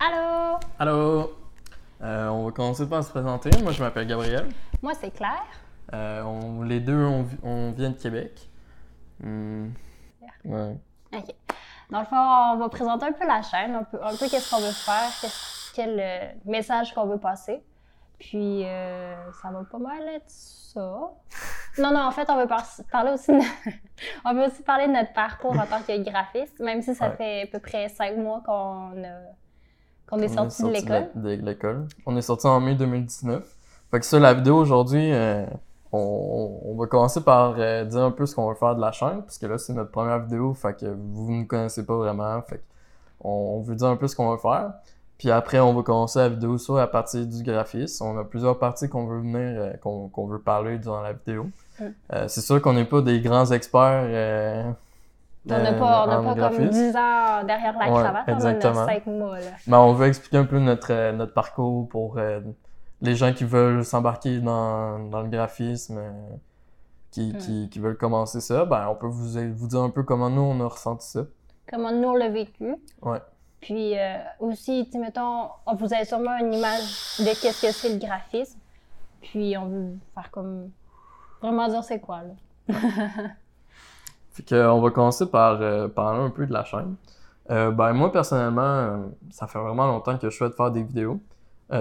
Allô? Allô! Euh, on va commencer par se présenter. Moi, je m'appelle Gabriel. Moi, c'est Claire. Euh, on- les deux, on, vi- on vient de Québec. Hmm. Ouais. OK. Dans le fond, on va présenter un peu la chaîne, un peu, un peu qu'est-ce qu'on veut faire, quel euh, message qu'on veut passer. Puis, euh, ça va pas mal être ça. Non, non, en fait, on veut par- parler aussi de... on veut aussi parler de notre parcours en tant que graphiste, même si ça Ouais. fait à peu près cinq mois qu'on a- qu'on est sorti de l'école. la- de l'école. On est sorti en mai 2019. Fait que ça, la vidéo aujourd'hui, euh, on, on va commencer par euh, dire un peu ce qu'on veut faire de la chaîne, parce que là, c'est notre première vidéo, fait que vous ne nous connaissez pas vraiment, fait on, on veut dire un peu ce qu'on veut faire. Puis après, on va commencer la vidéo sur la partie du graphisme. On a plusieurs parties qu'on veut venir, euh, qu'on veut parler durant la vidéo. Mm. Euh, c'est sûr qu'on n'est pas des grands experts. On n'a euh, pas, on pas comme graphisme. 10 ans derrière la Ouais, cravate, exactement. on en a 5 mois. Là. Mais on veut expliquer un peu notre, euh, notre parcours pour euh, les gens qui veulent s'embarquer dans, dans le graphisme, euh, qui, Mm. qui, qui veulent commencer ça. Ben, on peut vous, vous dire un peu comment nous, on a ressenti ça. comment nous on l'a vécu. Ouais. Puis euh, aussi, mettons, on vous avez sûrement une image de qu'est-ce que c'est le graphisme. Puis on veut faire comme. Vraiment dire c'est quoi, là. Fait que, euh, on va commencer par euh, parler un peu de la chaîne. Euh, ben, moi, personnellement, ça fait vraiment longtemps que je souhaite faire des vidéos.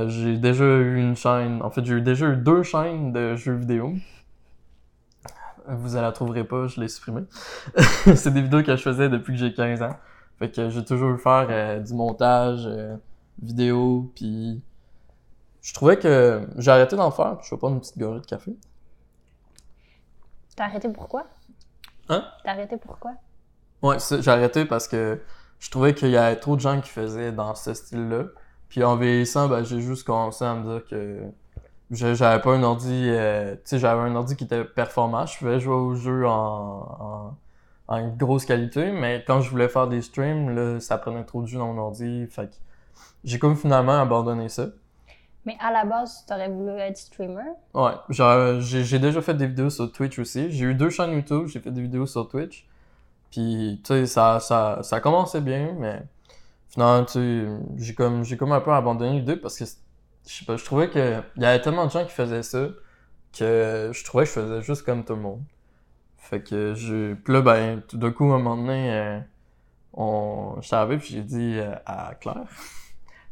J'ai déjà eu une chaîne, en fait, j'ai déjà eu deux chaînes de jeux vidéo. Vous ne la trouverez pas, je l'ai supprimée. c'est des vidéos que je faisais depuis que j'ai 15 ans. Fait que j'ai toujours eu faire du montage, vidéo, puis je trouvais que j'ai arrêté d'en faire. Je fais pas une petite gorée de café. T'as arrêté pourquoi? Hein? T'as arrêté pourquoi? Ouais, j'ai arrêté parce que je trouvais qu'il y avait trop de gens qui faisaient dans ce style-là. Puis en vieillissant, ben, j'ai juste commencé à me dire que j'avais pas un ordi, euh, tu sais, j'avais un ordi qui était performant. Je pouvais jouer aux jeux en, en, en grosse qualité, mais quand je voulais faire des streams, là, ça prenait trop de jus dans mon ordi. Fait que j'ai comme finalement abandonné ça. Mais à la base, t'aurais voulu être streamer? Ouais, j'ai déjà fait des vidéos sur Twitch aussi. J'ai eu deux chaînes YouTube, j'ai fait des vidéos sur Twitch. Puis, tu sais, ça, ça, ça commençait bien, mais finalement, tu j'ai comme, comme un peu abandonné l'idée parce que, je sais pas, je trouvais que il y avait tellement de gens qui faisaient ça que je trouvais que je faisais juste comme tout le monde. Fait que je, là, ben, tout d'un coup, à un moment donné, euh, on, je arrivé puis j'ai dit euh, à Claire,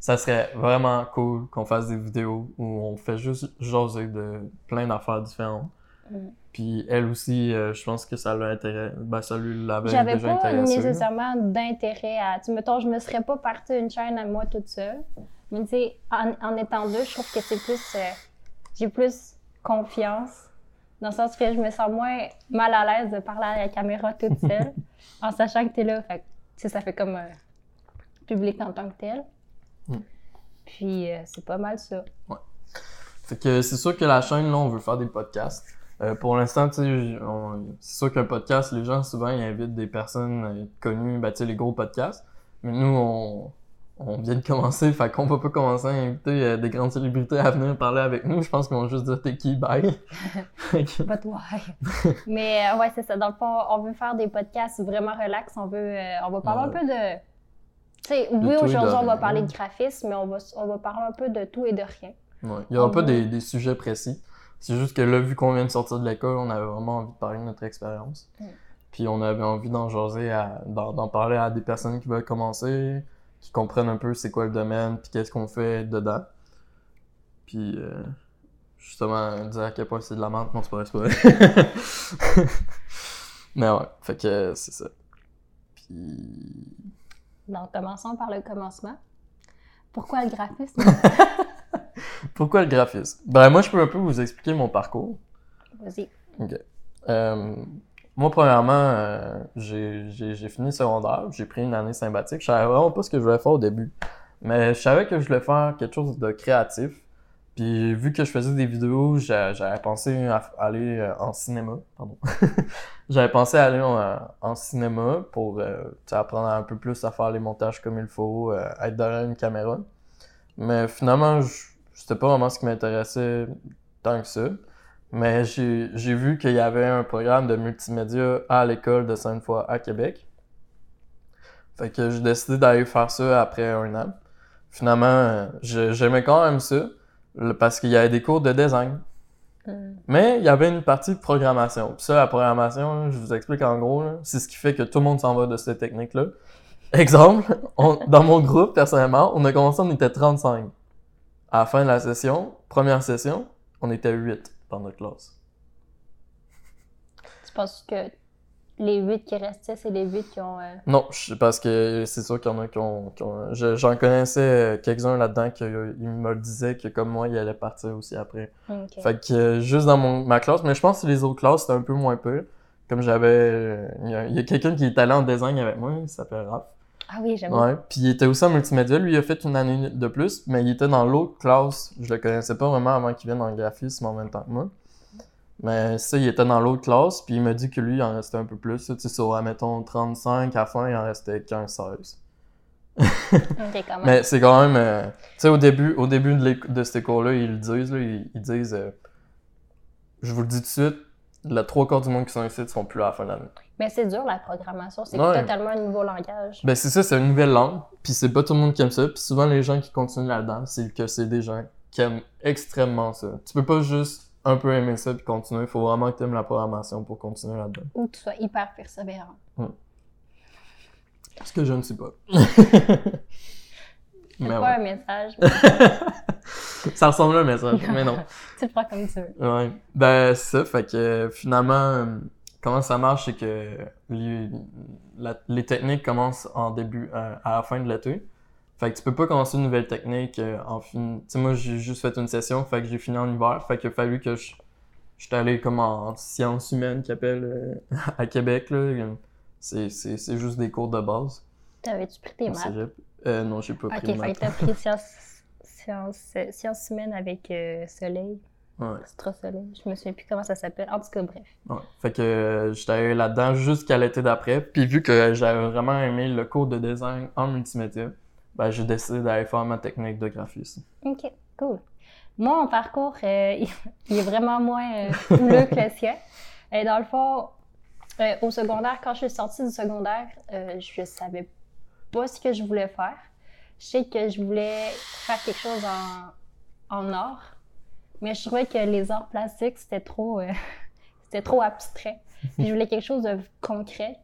ça serait vraiment cool qu'on fasse des vidéos où on fait juste jaser de plein d'affaires différentes. Mm. Puis elle aussi, euh, je pense que ça l'a intéressé, ben ça lui l'avait J'avais déjà pas intéressé. nécessairement d'intérêt à. Tu mettons, je me serais pas partie une chaîne à moi toute seule. Mais tu sais, en, en étant deux, je trouve que c'est plus. euh, J'ai plus confiance. Dans le sens que je me sens moins mal à l'aise de parler à la caméra toute seule. en sachant que t'es là. Fait tu sais, ça fait comme un public en tant que tel. Puis euh, c'est pas mal ça. Fait que c'est sûr que la chaîne, là, on veut faire des podcasts. Euh, pour l'instant, tu sais, on- c'est sûr qu'un podcast, les gens, souvent, ils invitent des personnes euh, connues, ben, tu sais, les gros podcasts. Mais nous, on, on vient de commencer, fait qu'on va pas commencer à inviter euh, des grandes célébrités à venir parler avec nous. Je pense qu'on va juste dire t'es qui, bye. But why? Mais euh, ouais, c'est ça. Dans le fond, on veut faire des podcasts vraiment relax. On veut, euh, on va parler un Ouais. peu de. Sais, oui, aujourd'hui, on va parler de graphisme, mais on va, on va parler un peu de tout et de rien. Ouais. Il y aura On pas va- des, des sujets précis. C'est juste que là, vu qu'on vient de sortir de l'école, on avait vraiment envie de parler de notre expérience. Mm. Puis on avait envie d'en jaser, à- d'en parler à des personnes qui veulent commencer, qui comprennent un peu c'est quoi le domaine, puis qu'est-ce qu'on fait dedans. Puis euh, justement, dire à quel point c'est de la merde. Non, c'est pas vrai. Mais ouais, fait que c'est ça. Puis... Donc, commençons par le commencement. Pourquoi le graphisme? Pourquoi le graphisme? Ben moi, je peux un peu vous expliquer mon parcours. Vas-y. Euh, moi, premièrement, euh, j'ai fini secondaire, j'ai pris une année sympathique. Je savais vraiment pas ce que je voulais faire au début, mais je savais que je voulais faire quelque chose de créatif. Puis vu que je faisais des vidéos, j'a- j'avais pensé à aller euh, en cinéma. Pardon. j'avais pensé à aller en, cinéma pour euh, apprendre un peu plus à faire les montages comme il faut, euh, être derrière une caméra. Mais finalement, c'était pas vraiment ce qui m'intéressait tant que ça. Mais j'ai vu qu'il y avait un programme de multimédia à l'école de Sainte-Foy à Québec. Fait que j'ai décidé d'aller faire ça après un an. finalement, euh, j'aimais quand même ça, parce qu'il y avait des cours de design. Hmm. Mais il y avait une partie de programmation. Puis ça, la programmation, je vous explique en gros, c'est ce qui fait que tout le monde s'en va de cette technique-là. Exemple, on- dans mon groupe, personnellement, on a commencé, on était 35. À la fin de la session, première session, on était 8 dans notre classe. Tu penses que les huit qui restaient, c'est les huit qui ont. euh, Non, je- parce que c'est sûr qu'il y en a qui ont... qui ont- je- J'en connaissais euh, quelques-uns là-dedans qui euh, ils me disaient que comme moi, ils allaient partir aussi après. Fait que euh, juste dans mon, ma classe, mais je pense que les autres classes, c'était un peu moins peu. Comme j'avais... euh, Il y a, il y a quelqu'un qui est allé en design avec moi, il s'appelle Raph. Ah oui, j'aime Ouais, puis il était aussi en multimédia. Lui, il a fait une année de plus, mais il était dans l'autre classe. Je le connaissais pas vraiment avant qu'il vienne en graphisme en même temps que moi. Mais ça, il était dans l'autre classe, puis il m'a dit que lui, il en restait un peu plus. Tu sais, sur, admettons, 35, à la fin, il en restait 15-16. Ok, quand même. Mais c'est quand même... euh, tu sais, au début, au début de, de ces cours-là, ils le disent, là, ils, ils disent... euh, je vous le dis tout de suite, la trois quarts du monde qui sont ici ne seront plus là à la fin de l'année. Mais c'est dur, la programmation. C'est Ouais. totalement un nouveau langage. Ben c'est ça, c'est une nouvelle langue, puis c'est pas tout le monde qui aime ça, puis souvent les gens qui continuent là-dedans, c'est que c'est des gens qui aiment extrêmement ça. Tu peux pas juste un peu aimer ça puis continuer, il faut vraiment que tu aimes la programmation pour continuer là-dedans. Ou que tu sois hyper persévérant. Ce que je ne sais pas. C'est pas ouais. un message. ça ressemble à un message, mais non. tu le prends comme tu veux. Ouais. Ben, ça. Fait que finalement, comment ça marche, c'est que les, la- les techniques commencent en début, euh, à la fin de l'été. Fait que tu peux pas commencer une nouvelle technique euh, en fin. Tu sais, moi, j'ai juste fait une session, fait que j'ai fini en hiver. Fait qu'il a fallu que je. J'étais allé comme en sciences humaines, qu'ils appellent euh, à Québec, là. C'est, c'est, c'est juste des cours de base. T'avais-tu pris tes maths? Euh, non, j'ai pas Ok, pris maths. t'as pris sciences, euh, sciences humaines avec euh, Soleil, Ouais. Soleil. Je me souviens plus comment ça s'appelle. En tout cas, bref. Ouais. Fait que euh, j'étais allé là-dedans jusqu'à l'été d'après. Puis vu que j'avais vraiment aimé le cours de design en multimédia, ben j'ai décidé d'aller faire ma technique de graphisme. Ok, cool. Moi, mon parcours, euh, il est vraiment moins euh, houleux que le sien. Et dans le fond, euh, au secondaire, quand je suis sortie du secondaire, euh, je savais pas ce que je voulais faire. Je sais que je voulais faire quelque chose en, en art, mais je trouvais que les arts plastiques, c'était trop, euh, c'était trop abstrait. Je voulais quelque chose de concret.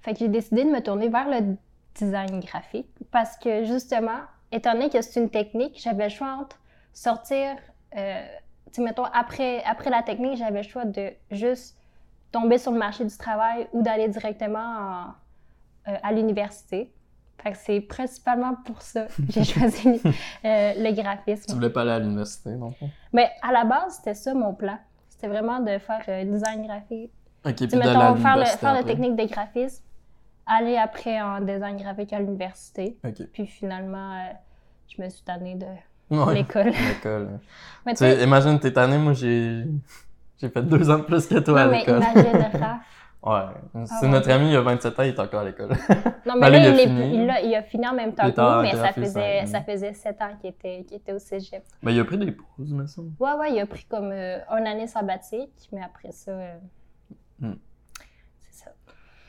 Fait que j'ai décidé de me tourner vers le design graphique parce que justement, étant donné que c'est une technique, j'avais le choix entre sortir, euh, tu sais, mettons, après, après la technique, j'avais le choix de juste tomber sur le marché du travail ou d'aller directement en- euh, à l'université. Fait que c'est principalement pour ça que j'ai choisi euh, le Tu graphisme. voulais pas aller à l'université, non? Mais à la base, c'était ça mon plan. C'était vraiment de faire euh, design graphique. Ok, puis Tu sais, d'aller à mettons, faire, le, faire la technique de graphisme, aller après en design graphique à l'université. Puis finalement, euh, je me suis tannée de Ouais. l'école. L'école. Mais Tu imagine, t'es année, moi j'ai. J'ai fait deux ans de plus que toi non, à mais l'école. imagine. Ouais. C'est Ah ouais. notre ami, il a 27 ans, il est encore à l'école. Non, Ben mais là, là, il a il, fini. il a, il a fini en même temps que nous, mais ça faisait, ça faisait sept ans qu'il était, qu'il était au cégep. Mais il a pris des pauses, mais ça. Ouais, ouais, il a pris comme euh, une année sabbatique, mais après ça, euh, Hmm.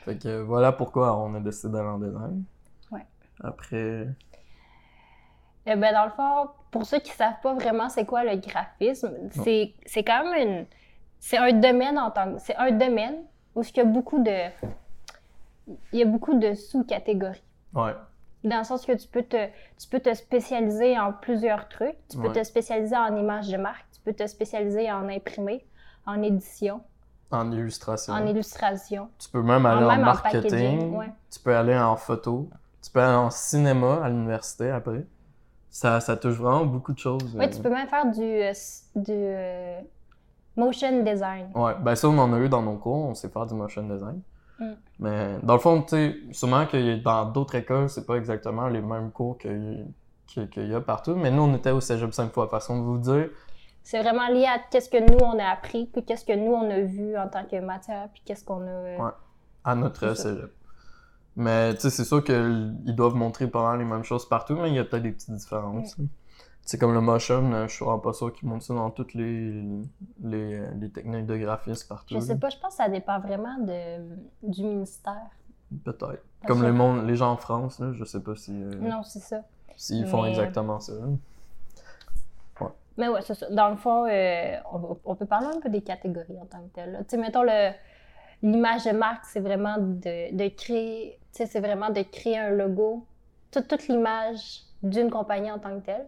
Fait que voilà pourquoi on a décidé d'aller en design. Ouais. Après. Eh ben, dans le fond, pour ceux qui savent pas vraiment c'est quoi le graphisme, c'est, c'est quand même une... C'est un domaine en tant que... C'est un domaine où il y a beaucoup de... Il y a beaucoup de sous-catégories. Ouais. Dans le sens que tu peux te, tu peux te spécialiser en plusieurs trucs. Tu peux Ouais. te spécialiser en images de marque. Tu peux te spécialiser en imprimé, en édition, En illustration. en illustration. Tu peux même aller en, même marketing. ouais. Tu peux aller en photo. Tu peux aller en cinéma à l'université après. Ça, ça touche vraiment beaucoup de choses. Oui, euh. tu peux même faire du, euh, du euh, motion design. Ouais, ben ça, on en a eu dans nos cours, on sait faire du motion design. Mm. Mais dans le fond, tu sais, sûrement que dans d'autres écoles, c'est pas exactement les mêmes cours qu'il que, qu'il y a partout. Mais nous, on était au cégep 5 fois. Façon de vous dire, C'est vraiment lié à qu'est-ce que nous, on a appris, puis qu'est-ce que nous, on a vu en tant que matière, puis qu'est-ce qu'on a... euh, Ouais. à notre cégep. Mais tu sais, c'est sûr qu'ils doivent montrer pas mal les mêmes choses partout, mais il y a peut-être des petites différences. C'est comme le motion, euh, je suis pas sûr qu'ils montrent ça dans toutes les, les, les techniques de graphisme partout. Je sais pas, je pense que ça dépend vraiment de, du ministère. Peut-être. Comme les, monde, les gens en France, là, je sais pas si. euh, Non, c'est ça. s'ils font Mais- exactement ça. Mais ouais, c'est ça. Dans le fond, euh, on, peut parler un peu des catégories en tant que telles. Tu sais, mettons, le- l'image de marque, c'est vraiment de, de créer, tu sais, c'est vraiment de créer un logo, toute, toute l'image d'une compagnie en tant que telle.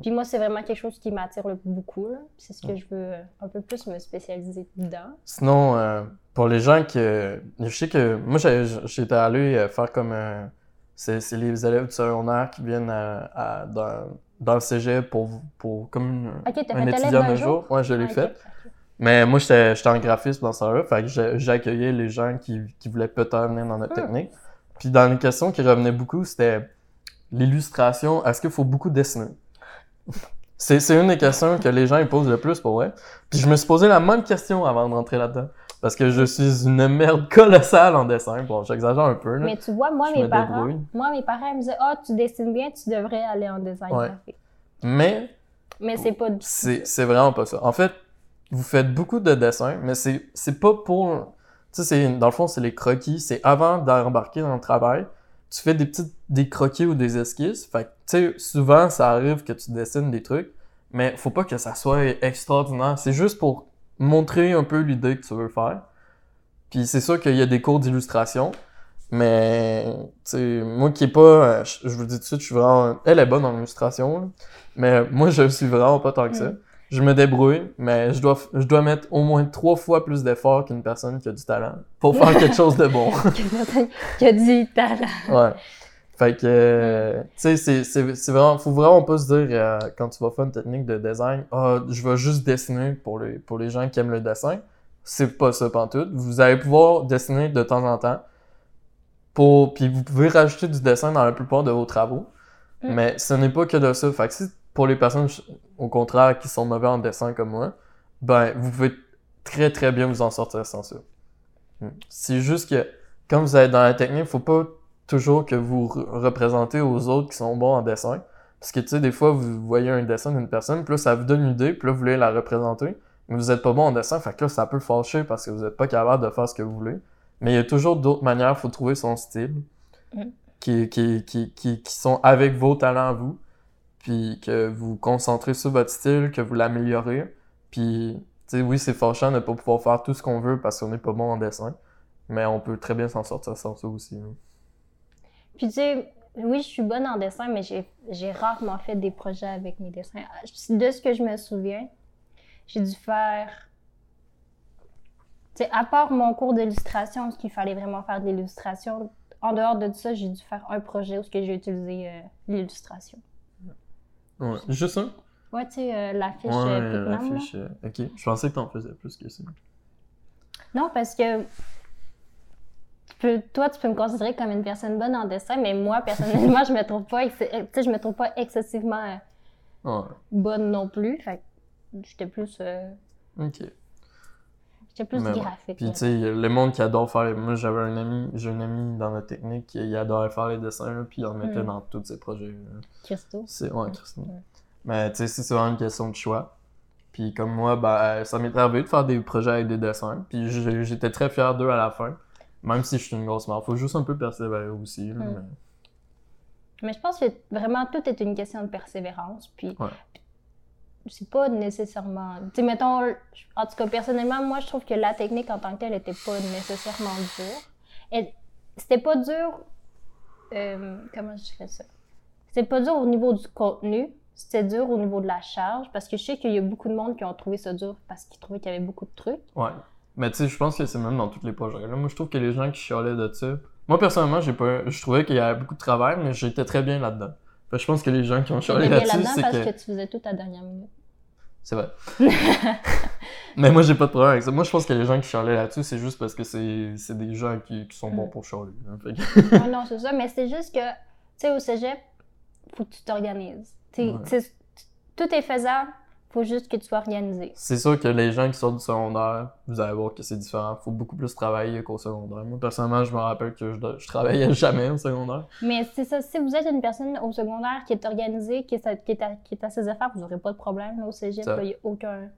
Puis moi, c'est vraiment quelque chose qui m'attire le- beaucoup. C'est ce que je veux euh, un peu plus me spécialiser dedans. Sinon, euh, pour les gens que. Je sais que. Moi, j'étais allé faire comme. euh, c'est c'est les élèves du secondaire qui viennent à, à- dans, dans le cégep pour, pour comme un étudiant d'un jour? Ouais, je l'ai Ah, fait. Mais moi, j'étais en graphisme dans ça là fait que j'ai- j'accueillais les gens qui, qui voulaient peut-être venir dans notre Hmm. technique. Puis dans les questions qui revenaient beaucoup, c'était l'illustration, est-ce qu'il faut beaucoup dessiner? C'est c'est une des questions que les gens ils posent le plus pour vrai. Puis je me suis posé la même question avant de rentrer là-dedans. Parce que je suis une merde colossale en dessin. Bon, j'exagère un peu. Là. Mais tu vois, moi, Je mes me parents, débrouille. moi, mes parents ils me disaient, ah, tu dessines bien, tu devrais aller en design Ouais. graphique. Mais Mais c'est pas du tout C'est, vraiment pas ça. En fait, vous faites beaucoup de dessins, mais c'est, pas pour. Tu sais, dans le fond, c'est les croquis. C'est avant d'embarquer dans le travail. Tu fais des petites des croquis ou des esquisses. Fait que, tu sais, souvent, ça arrive que tu dessines des trucs, mais faut pas que ça soit extraordinaire. C'est juste pour montrer un peu l'idée que tu veux faire. Puis c'est sûr qu'il y a des cours d'illustration, mais tu moi qui est pas, euh, je, vous le dis tout de suite, je suis vraiment, elle est bonne en illustration, là. mais moi je suis vraiment pas tant que ça. Je me débrouille, mais je dois, je dois mettre au moins trois fois plus d'efforts qu'une personne qui a du talent pour faire quelque chose de bon. qui a du talent. ouais. Fait que, euh, tu sais, c'est, vraiment, faut vraiment pas se dire euh, quand tu vas faire une technique de design, ah, je vais juste dessiner pour les, pour les gens qui aiment le dessin. C'est pas ça pantoute. Vous allez pouvoir dessiner de temps en temps. Pour, puis vous pouvez rajouter du dessin dans la plupart de vos travaux. Mm. Mais ce n'est pas que de ça. Fait que si pour les personnes, au contraire, qui sont mauvais en dessin comme moi, ben, vous pouvez très très bien vous en sortir sans ça. Mm. C'est juste que, quand vous êtes dans la technique, faut pas toujours que vous re- représentez aux autres qui sont bons en dessin. Parce que, tu sais, des fois, vous voyez un dessin d'une personne, puis là, ça vous donne une idée, puis là, vous voulez la représenter, mais vous êtes pas bon en dessin, fait que là, ça peut fâcher parce que vous êtes pas capable de faire ce que vous voulez. Mais il y a toujours d'autres manières, faut trouver son style, Mm. qui, qui, qui, qui, qui sont avec vos talents à vous, puis que vous concentrez sur votre style, que vous l'améliorez, puis, tu sais, oui, c'est fâchant de pas pouvoir faire tout ce qu'on veut parce qu'on n'est pas bon en dessin, mais on peut très bien s'en sortir sans ça aussi. là. Puis tu sais, oui, je suis bonne en dessin, mais j'ai rarement fait des projets avec mes dessins. De ce que je me souviens, j'ai dû faire. Tu sais, à part mon cours d'illustration, ce qu'il fallait vraiment faire de l'illustration, en dehors de ça, j'ai dû faire un projet où j'ai utilisé euh, l'illustration. Ouais. Juste ça? Ouais, tu sais, euh, l'affiche Ouais, euh, Picnam, là. l'affiche, euh, ok. Je pensais que t'en faisais plus que ça. Non, parce que peux- toi, tu peux me considérer comme une personne bonne en dessin, mais moi, personnellement, je me trouve pas, ex- tu sais, je me trouve pas excessivement euh, Ouais. bonne non plus. Fait j'étais plus, euh, Ok. j'étais plus Mais ouais. graphique. Puis tu sais, le monde qui adore faire les... Moi, j'avais un ami, j'ai un ami dans la technique qui adorait faire les dessins, là, puis il en mettait Mm. dans tous ses projets. là. Christo. C'est... Ouais, Christine. Ouais. Mais tu sais, c'est souvent une question de choix. Puis comme moi, ben, ça m'est arrivé de faire des projets avec des dessins. Puis j'étais très fier d'eux à la fin. Même si je suis une grosse mort. Faut juste un peu persévérer aussi. là, Mm. mais- Mais je pense que vraiment tout est une question de persévérance. Puis Ouais. c'est pas nécessairement. Tu sais, mettons, en tout cas, personnellement, moi, je trouve que la technique en tant que telle était pas nécessairement dure. Et c'était pas dur. euh, comment je dirais ça? C'était pas dur au niveau du contenu, c'était dur au niveau de la charge, parce que je sais qu'il y a beaucoup de monde qui ont trouvé ça dur parce qu'ils trouvaient qu'il y avait beaucoup de trucs. Ouais. Mais tu sais, je pense que c'est même dans tous les projets. Là, moi, je trouve que les gens qui chialaient de ça. Moi, personnellement, j'ai pas. Je trouvais qu'il y avait beaucoup de travail, mais j'étais très bien là-dedans. Fait que je pense que les gens qui ont chialé là-dessus, là-dedans c'est parce que. que... tu faisais tout à dernière minute. C'est vrai. mais moi, j'ai pas de problème avec ça. Moi, je pense que les gens qui chialaient là-dessus, c'est juste parce que c'est des gens qui, qui sont bons Mm. pour chialer. hein. Que- Ah non, c'est ça, mais c'est juste que, tu sais, au cégep, faut que tu t'organises. Ouais. Tout est faisable, faut juste que tu sois organisé. C'est sûr que les gens qui sortent du secondaire, vous allez voir que c'est différent. Faut beaucoup plus travailler qu'au secondaire. Moi, personnellement, je me rappelle que je, je travaillais jamais au secondaire. Mais c'est ça, si vous êtes une personne au secondaire qui est organisée, qui est, à- qui est, à, qui est à ses affaires, vous n'aurez pas de problème là, au cégep. Il n'y a aucun.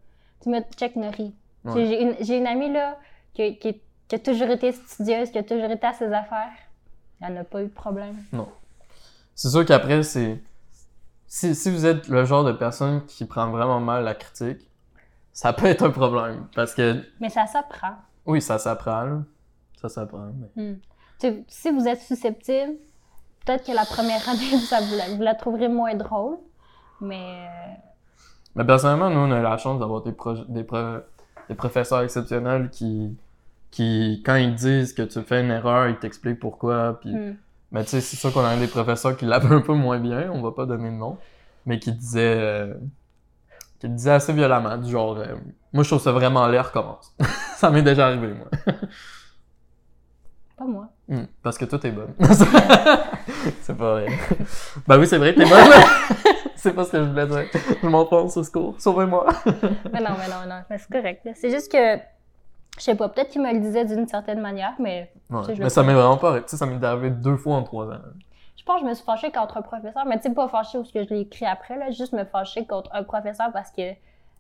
Tu me check Nori. Ouais. J'ai une, une amie là qui, qui, qui a toujours été studieuse, qui a toujours été à ses affaires. Elle n'a pas eu de problème. C'est sûr qu'après, c'est. Si, si vous êtes le genre de personne qui prend vraiment mal la critique, ça peut être un problème. Parce que, Mais ça s'apprend. oui, ça s'apprend. Ça s'apprend. mais- Hmm. Si vous êtes susceptible, peut-être que la première année, ça, vous, la, vous la trouverez moins drôle. Mais euh, Mais personnellement, nous, on a la chance d'avoir des, des, pro- des professeurs exceptionnels qui, qui, quand ils disent que tu fais une erreur, ils t'expliquent pourquoi. Puis, hmm. Mais tu sais, c'est sûr qu'on a des professeurs qui l'avaient un peu moins bien, on va pas donner de nom, mais qui disaient, euh, qui le disaient assez violemment, du genre, euh, moi je trouve ça vraiment l'air commence. ça m'est déjà arrivé, moi. pas moi. Hmm, parce que toi t'es bonne. c'est pas vrai. ben oui, c'est vrai, t'es bonne. c'est pas ce que je voulais dire. Je m'enfonce au secours. Sauvez-moi. Mais non, mais non, non, mais c'est correct. C'est juste que, je sais pas, peut-être qu'il me le disait d'une certaine manière, mais Ouais, je mais ça m'est vraiment pas sais, ça m'est arrivé deux fois en trois ans. je pense que je me suis fâchée contre un professeur. Mais tu sais, pas fâchée parce que je l'ai écrit après, là, juste me fâcher contre un professeur parce que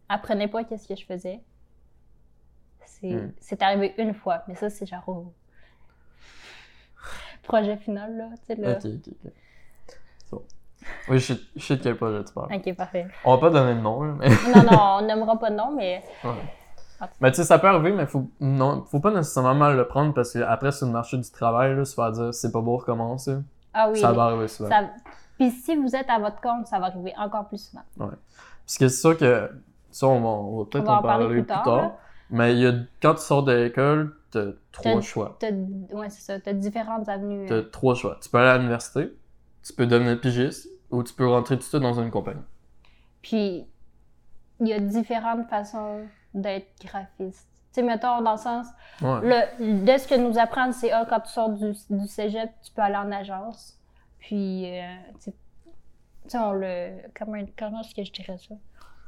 apprenait pas qu'est-ce que je faisais. C'est Hmm. c'est arrivé une fois, mais ça, c'est genre au projet final, là. Tu sais, là. Ok, ok, ok. Bon. Oui, je sais, de quel projet tu parles. Ok, parfait. On va pas donner de nom, là, mais. Non, non, on nommera pas de nom, mais Ouais. Mais tu sais, ça peut arriver, mais faut, non, faut pas nécessairement mal le prendre parce que après sur le marché du travail, là, se faire dire c'est pas beau recommencer, ah oui. ça va arriver souvent. ça- Puis si vous êtes à votre compte, ça va arriver encore plus souvent. Parce que c'est sûr que ça, on va, on va peut-être en parler parler plus tard. Mais y a, quand tu sors de l'école, t'as trois choix. T'as, ouais, c'est ça. T'as différentes avenues. T'as euh. trois choix. Tu peux aller à l'université, tu peux devenir pigiste, ou tu peux rentrer tout de suite dans une compagnie. Puis, il y a différentes façons d'être graphiste. Tu sais, mettons, dans le sens, Ouais. le, de ce que nous apprennent, c'est, ah, quand tu sors du, du cégep, tu peux aller en agence. Puis, euh, tu sais- on le. Comment, comment est-ce que je dirais ça?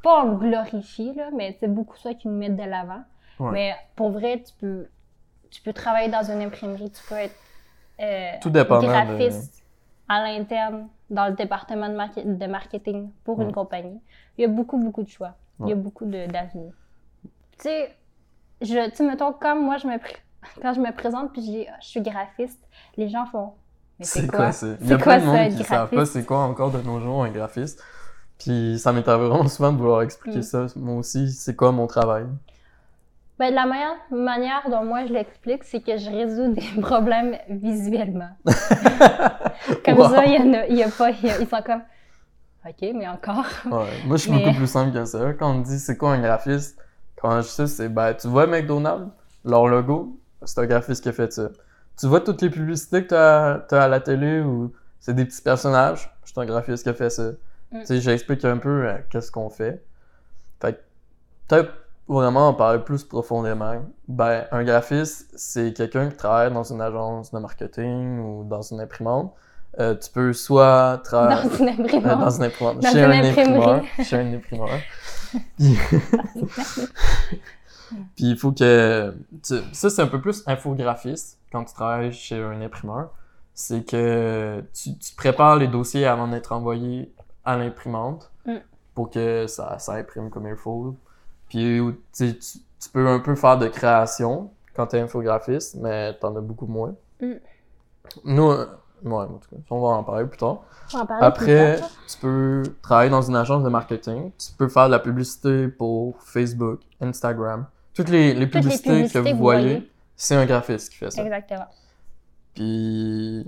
Pas on le glorifie, là, mais c'est beaucoup ça qui nous met de l'avant. Ouais. Mais pour vrai, tu peux, tu peux travailler dans une imprimerie, tu peux être euh, Tout dépendant de- graphiste à l'interne dans le département de, de marketing pour une compagnie. Il y a beaucoup, beaucoup de choix. Il y a beaucoup d'avenir. Tu sais, je, tu mettons, comme moi, je me, quand je me présente puis je dis, je suis graphiste, les gens font, mais c'est quoi? ça? C'est quoi ça, être qui savent pas graphiste? c'est quoi encore de nos jours un graphiste. Puis ça m'est arrivé vraiment souvent de vouloir expliquer Mm. ça. Moi aussi, c'est quoi mon travail? Ben, la meilleure manière dont moi je l'explique, c'est que je résous des problèmes visuellement. Comme Wow. ça, il y en a, y a pas, il y a- ils sont comme, OK, mais encore. Ouais. Moi, je suis Mais- beaucoup plus simple que ça. Quand on me dit c'est quoi un graphiste, quand je sais, c'est ben, tu vois McDonald's, leur logo, c'est un graphiste qui a fait ça. Tu vois toutes les publicités que t'as as à la télé ou c'est des petits personnages, c'est un graphiste qui a fait ça. Mm. Tu sais, j'explique un peu euh, qu'est-ce qu'on fait. Fait que peut-être vraiment en parler plus profondément. Ben, un graphiste, c'est quelqu'un qui travaille dans une agence de marketing ou dans une imprimante. Euh, tu peux soit travailler. Dans une Euh, imprimante. dans une imprimante. Dans Chez une un imprimerie. imprimeur. Chez un imprimeur. Puis, il faut que. tu- Ça, c'est un peu plus infographiste quand tu travailles chez un imprimeur. C'est que tu, tu prépares les dossiers avant d'être envoyés à l'imprimante Mm. pour que ça, ça imprime comme il faut. Puis tu, tu, tu peux un peu faire de création quand tu es infographiste, mais t'en as beaucoup moins. Mm. Nous, euh, ouais, en tout cas, on va en parler plus tard. On va en parler Après, plus tard. tu peux travailler dans une agence de marketing. Tu peux faire de la publicité pour Facebook, Instagram. Toutes les, les, Toutes les publicités, que vous vous voyez, voyez. c'est un graphiste qui fait ça. Exactement. Puis,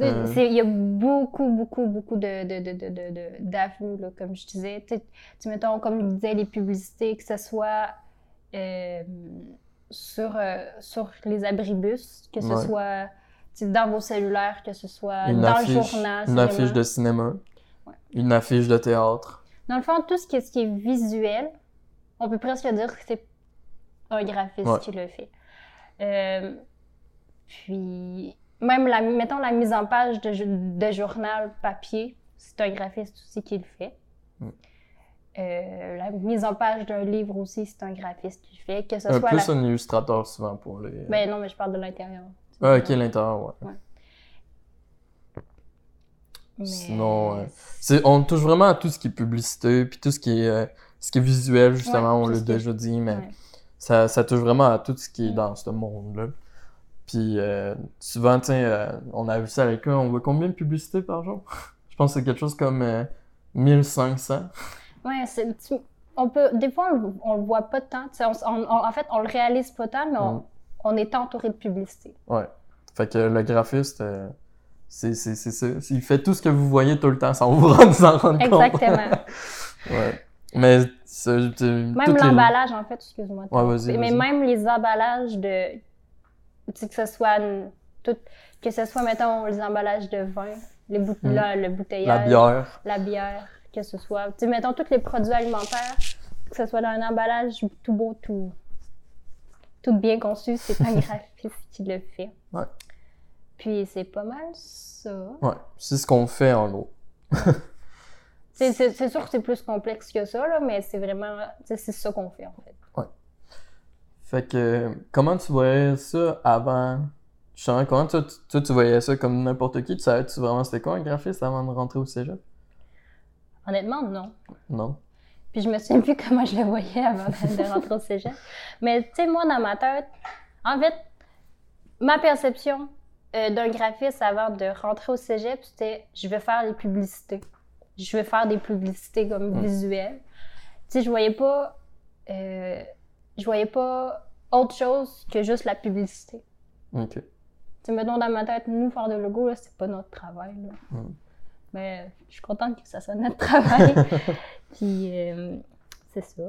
Euh. Il y a beaucoup, beaucoup, beaucoup de, de, de, de, comme je disais. Tu tu mettons, comme je disais, les publicités, que ce soit euh, sur, euh, sur les abribus, que ce Ouais. soit dans vos cellulaires, que ce soit une dans affiche, le journal. une cinéma. affiche de cinéma, Ouais. une affiche de théâtre. Dans le fond, tout ce qui est, ce qui est visuel, on peut presque dire que c'est un graphiste Ouais. qui le fait. Euh, puis, même, la, mettons, la mise en page de, jo- de journal papier, c'est un graphiste aussi qui le fait. Mm. Euh, la mise en page d'un livre aussi, c'est un graphiste qui le fait. Que ce Un soit plus la... un illustrateur souvent pour les. Ben non, mais je parle de l'intérieur. Ah, ok, l'intérieur, ouais. Mais- Sinon, euh, on touche vraiment à tout ce qui est publicité, puis tout ce qui est, euh, ce qui est visuel, justement, Ouais, on l'a déjà dit, mais Ouais. ça, ça touche vraiment à tout ce qui est Mm. dans ce monde-là. Puis euh, souvent, sais, euh, on a vu ça à l'école, on voit combien de publicités par jour? Je pense que c'est quelque chose comme euh, 1500. Ouais, c'est, on peut, des fois, on, le- on le voit pas tant. on- on- en fait, on le réalise pas tant, mais on, Mm. On est entouré de publicité. Ouais. Fait que le graphiste, euh, c'est ça. Il fait tout ce que vous voyez tout le temps sans vous rendre, s'en rendre compte. Exactement. Ouais. Mais Même les- l'emballage, en fait, excuse-moi. Ouais, vas-y, Mais même les emballages de. Tu sais, que ce soit. une- tout, que ce soit, mettons, les emballages de vin, les bout- Mm. là, le La bouteillage, bière. la bière, que ce soit. Tu sais, mettons, tous les produits alimentaires, que ce soit dans un emballage tout beau, tout. Tout bien conçu, c'est un graphiste qui le fait. Ouais. Puis c'est pas mal ça. Ouais. C'est ce qu'on fait en gros. C'est, sûr que c'est plus complexe que ça, là, mais c'est vraiment. C'est ça qu'on fait, en fait. Fait que comment tu voyais ça avant? Justement, comment toi, tu- toi, tu voyais ça comme n'importe qui? Tu savais-tu vraiment c'était quoi un graphiste avant de rentrer au cégep? Honnêtement, non. Non? Puis je me souviens plus comment je le voyais avant de rentrer au cégep. Mais tu sais, moi, dans ma tête, en fait, ma perception euh, d'un graphiste avant de rentrer au cégep, c'était je vais faire des publicités. Je vais faire des publicités comme Mm. visuelles. Tu sais, je voyais pas. euh, je voyais pas autre chose que juste la publicité. Ok. Tu sais, mettons dans ma tête, nous, faire de logo, là, c'est pas notre travail. Là. Mm. Mais je suis contente que ça soit notre travail. Puis, euh, c'est ça.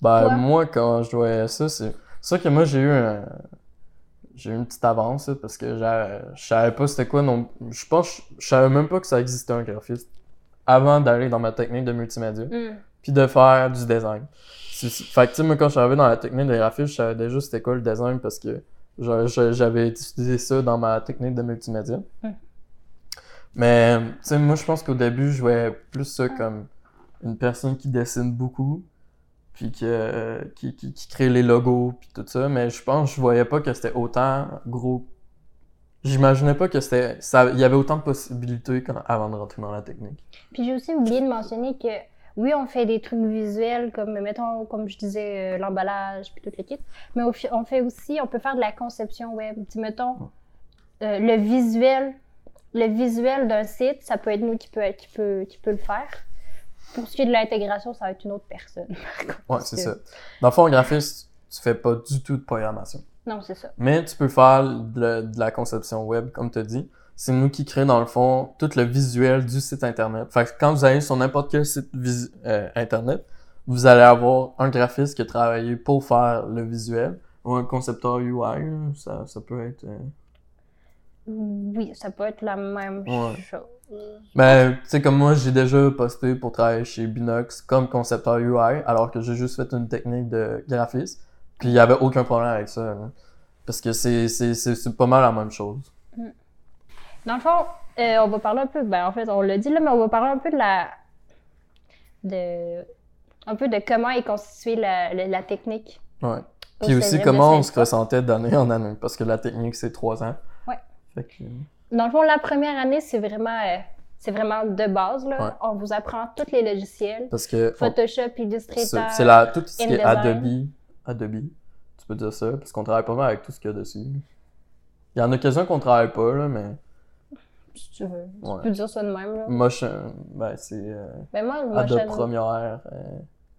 Ben, Toi? moi, quand je voyais ça, c'est c'est sûr que moi, j'ai eu un... J'ai eu une petite avance, là, parce que je savais pas c'était quoi non... Je pense je savais même pas que ça existait un graphiste avant d'aller dans ma technique de multimédia, Mm. puis de faire du design. Fait que, tu sais, moi, quand je suis arrivé dans la technique de graphiste, je savais déjà c'était quoi le design parce que j'avais étudié ça dans ma technique de multimédia. Mm. Mais, tu sais, moi, je pense qu'au début, je voyais plus ça comme une personne qui dessine beaucoup, puis que, euh, qui, qui, qui crée les logos, puis tout ça. Mais je pense que je voyais pas que c'était autant gros. J'imaginais pas que c'était. Il y avait autant de possibilités quand- avant de rentrer dans la technique. Puis j'ai aussi oublié de mentionner que oui, on fait des trucs visuels comme, mettons, comme je disais, euh, l'emballage, puis tout le kit. Mais on fait aussi, on peut faire de la conception web. Sais, mettons, euh, le visuel, le visuel d'un site, ça peut être nous qui peut, qui peut, qui peut le faire. Pour ce qui est de l'intégration, ça va être une autre personne. parce c'est ça. Dans le fond, graphiste, tu fais pas du tout de programmation. Non, c'est ça. Mais tu peux faire de, la- de la conception web, comme tu as dit. C'est nous qui créons, dans le fond, tout le visuel du site Internet. Fait que quand vous allez sur n'importe quel site euh, Internet, vous allez avoir un graphiste qui a travaillé pour faire le visuel, ou un concepteur UI, là, ça, ça peut être... euh, Oui, ça peut être la même Ouais. chose. Mais, tu sais, comme moi, j'ai déjà posté pour travailler chez Binox comme concepteur UI, alors que j'ai juste fait une technique de graphiste. Puis il y avait aucun problème avec ça. Parce que c'est, pas mal la même chose. Dans le fond, euh, on va parler un peu, ben en fait, on l'a dit là, mais on va parler un peu de la. de. un peu de comment est constituée la, la, la technique. Ouais. Puis aussi comment on se ressentait d'année en année. Parce que la technique, c'est trois ans. Fait que, Dans le fond, la première année, c'est vraiment. euh, c'est vraiment de base, là. Ouais. On vous apprend tous les logiciels. parce que on- Photoshop, Illustrator. c'est la, tout ce qui est. Adobe. Adobe. Tu peux dire ça. Parce qu'on travaille pas mal avec tout ce qu'il y a dessus. Il y en a quelques-uns qu'on travaille pas, là, mais Si tu veux. Tu Ouais. peux dire ça de même, là. Motion, ben c'est euh, Ben moi, Adobe je- Premiere. euh,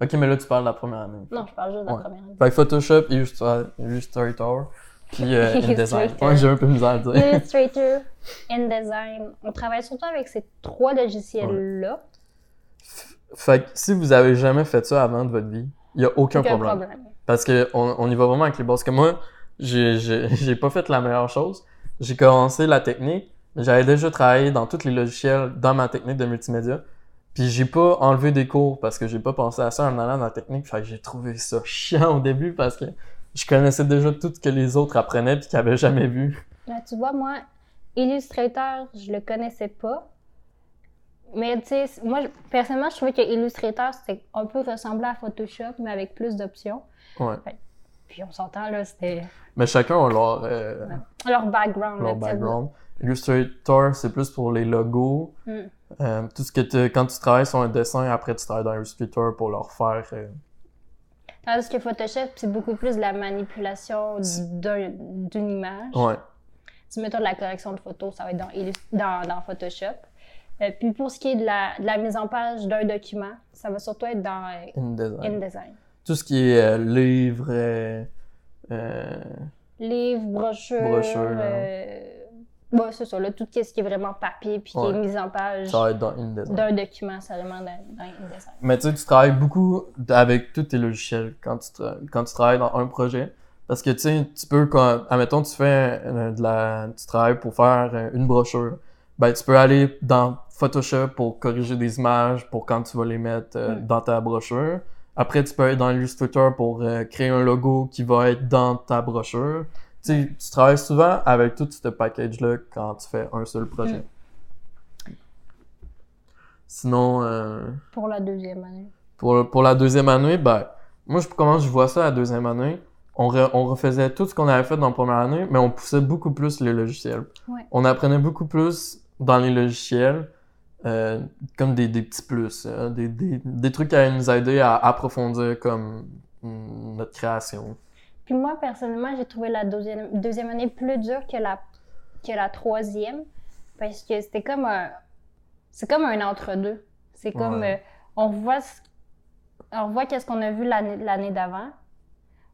Ok, mais là, tu parles de la première année. Non, je parle juste de la Ouais. première année. Fait que Photoshop, Illustra- Illustrator, puis euh, InDesign. Ouais, j'ai un peu de misère à dire. Illustrator, InDesign. On travaille surtout avec ces trois logiciels-là. Fait que si vous avez jamais fait ça avant de votre vie, il y a aucun Aucun problème. problème. Parce que on, y va vraiment avec les bases. Parce que moi, j'ai pas fait la meilleure chose. J'ai commencé la technique, mais j'avais déjà travaillé dans tous les logiciels dans ma technique de multimédia. Puis j'ai pas enlevé des cours parce que j'ai pas pensé à ça en allant dans la technique. Fait que j'ai trouvé ça chiant au début parce que je connaissais déjà tout ce que les autres apprenaient puis qu'ils avaient jamais vu. Là, tu vois, moi, Illustrator, je le connaissais pas. Mais tu sais, moi, personnellement, je trouvais que Illustrator, c'était un peu ressemblant à Photoshop, mais avec plus d'options. Ouais. Puis on s'entend, là, c'était Mais chacun a leur, euh, leur background. là, leur sais. background. Illustrator, c'est plus pour les logos. Mm. Euh, tout ce que tu- quand tu travailles sur un dessin, après tu travailles dans Illustrator pour leur faire. euh, Tandis que Photoshop, c'est beaucoup plus de la manipulation d'un- d'une image. Ouais. Si mettons de la correction de photos, ça va être dans, dans, dans Photoshop. Euh, puis pour ce qui est de la, de la mise en page d'un document, ça va surtout être dans euh, InDesign. InDesign. Tout ce qui est euh, livre, euh, euh, Livres, ouais, c'est ça, là, tout ce qui est vraiment papier puis qui Ouais. est mis en page ça va être dans InDesign. d'un document, vraiment dans, dans InDesign. Mais tu sais, tu travailles beaucoup avec tous tes logiciels quand tu, quand tu travailles dans un projet. Parce que tu sais, tu peux, quand, admettons, tu fais de la, tu travailles pour faire une brochure. Ben, tu peux aller dans Photoshop pour corriger des images pour quand tu vas les mettre euh, Mm. dans ta brochure. Après, tu peux aller dans Illustrator pour euh, créer un logo qui va être dans ta brochure. Tu sais, tu travailles souvent avec tout ce package-là quand tu fais un seul projet. Sinon, euh, Pour la deuxième année. pour, pour la deuxième année, ben, moi, je, comment je vois ça la deuxième année, on, re- on refaisait tout ce qu'on avait fait dans la première année, mais on poussait beaucoup plus les logiciels. Ouais. On apprenait beaucoup plus dans les logiciels, euh, comme des, des petits plus, euh, des, des, des trucs qui allaient nous aider à approfondir comme mm, notre création. Puis moi, personnellement, j'ai trouvé la deuxième, deuxième année plus dure que la, que la troisième. Parce que c'était comme un. C'est comme un entre-deux. C'est comme. Ouais. euh, on revoit, ce- on revoit qu'est-ce qu'on a vu l'année d'avant.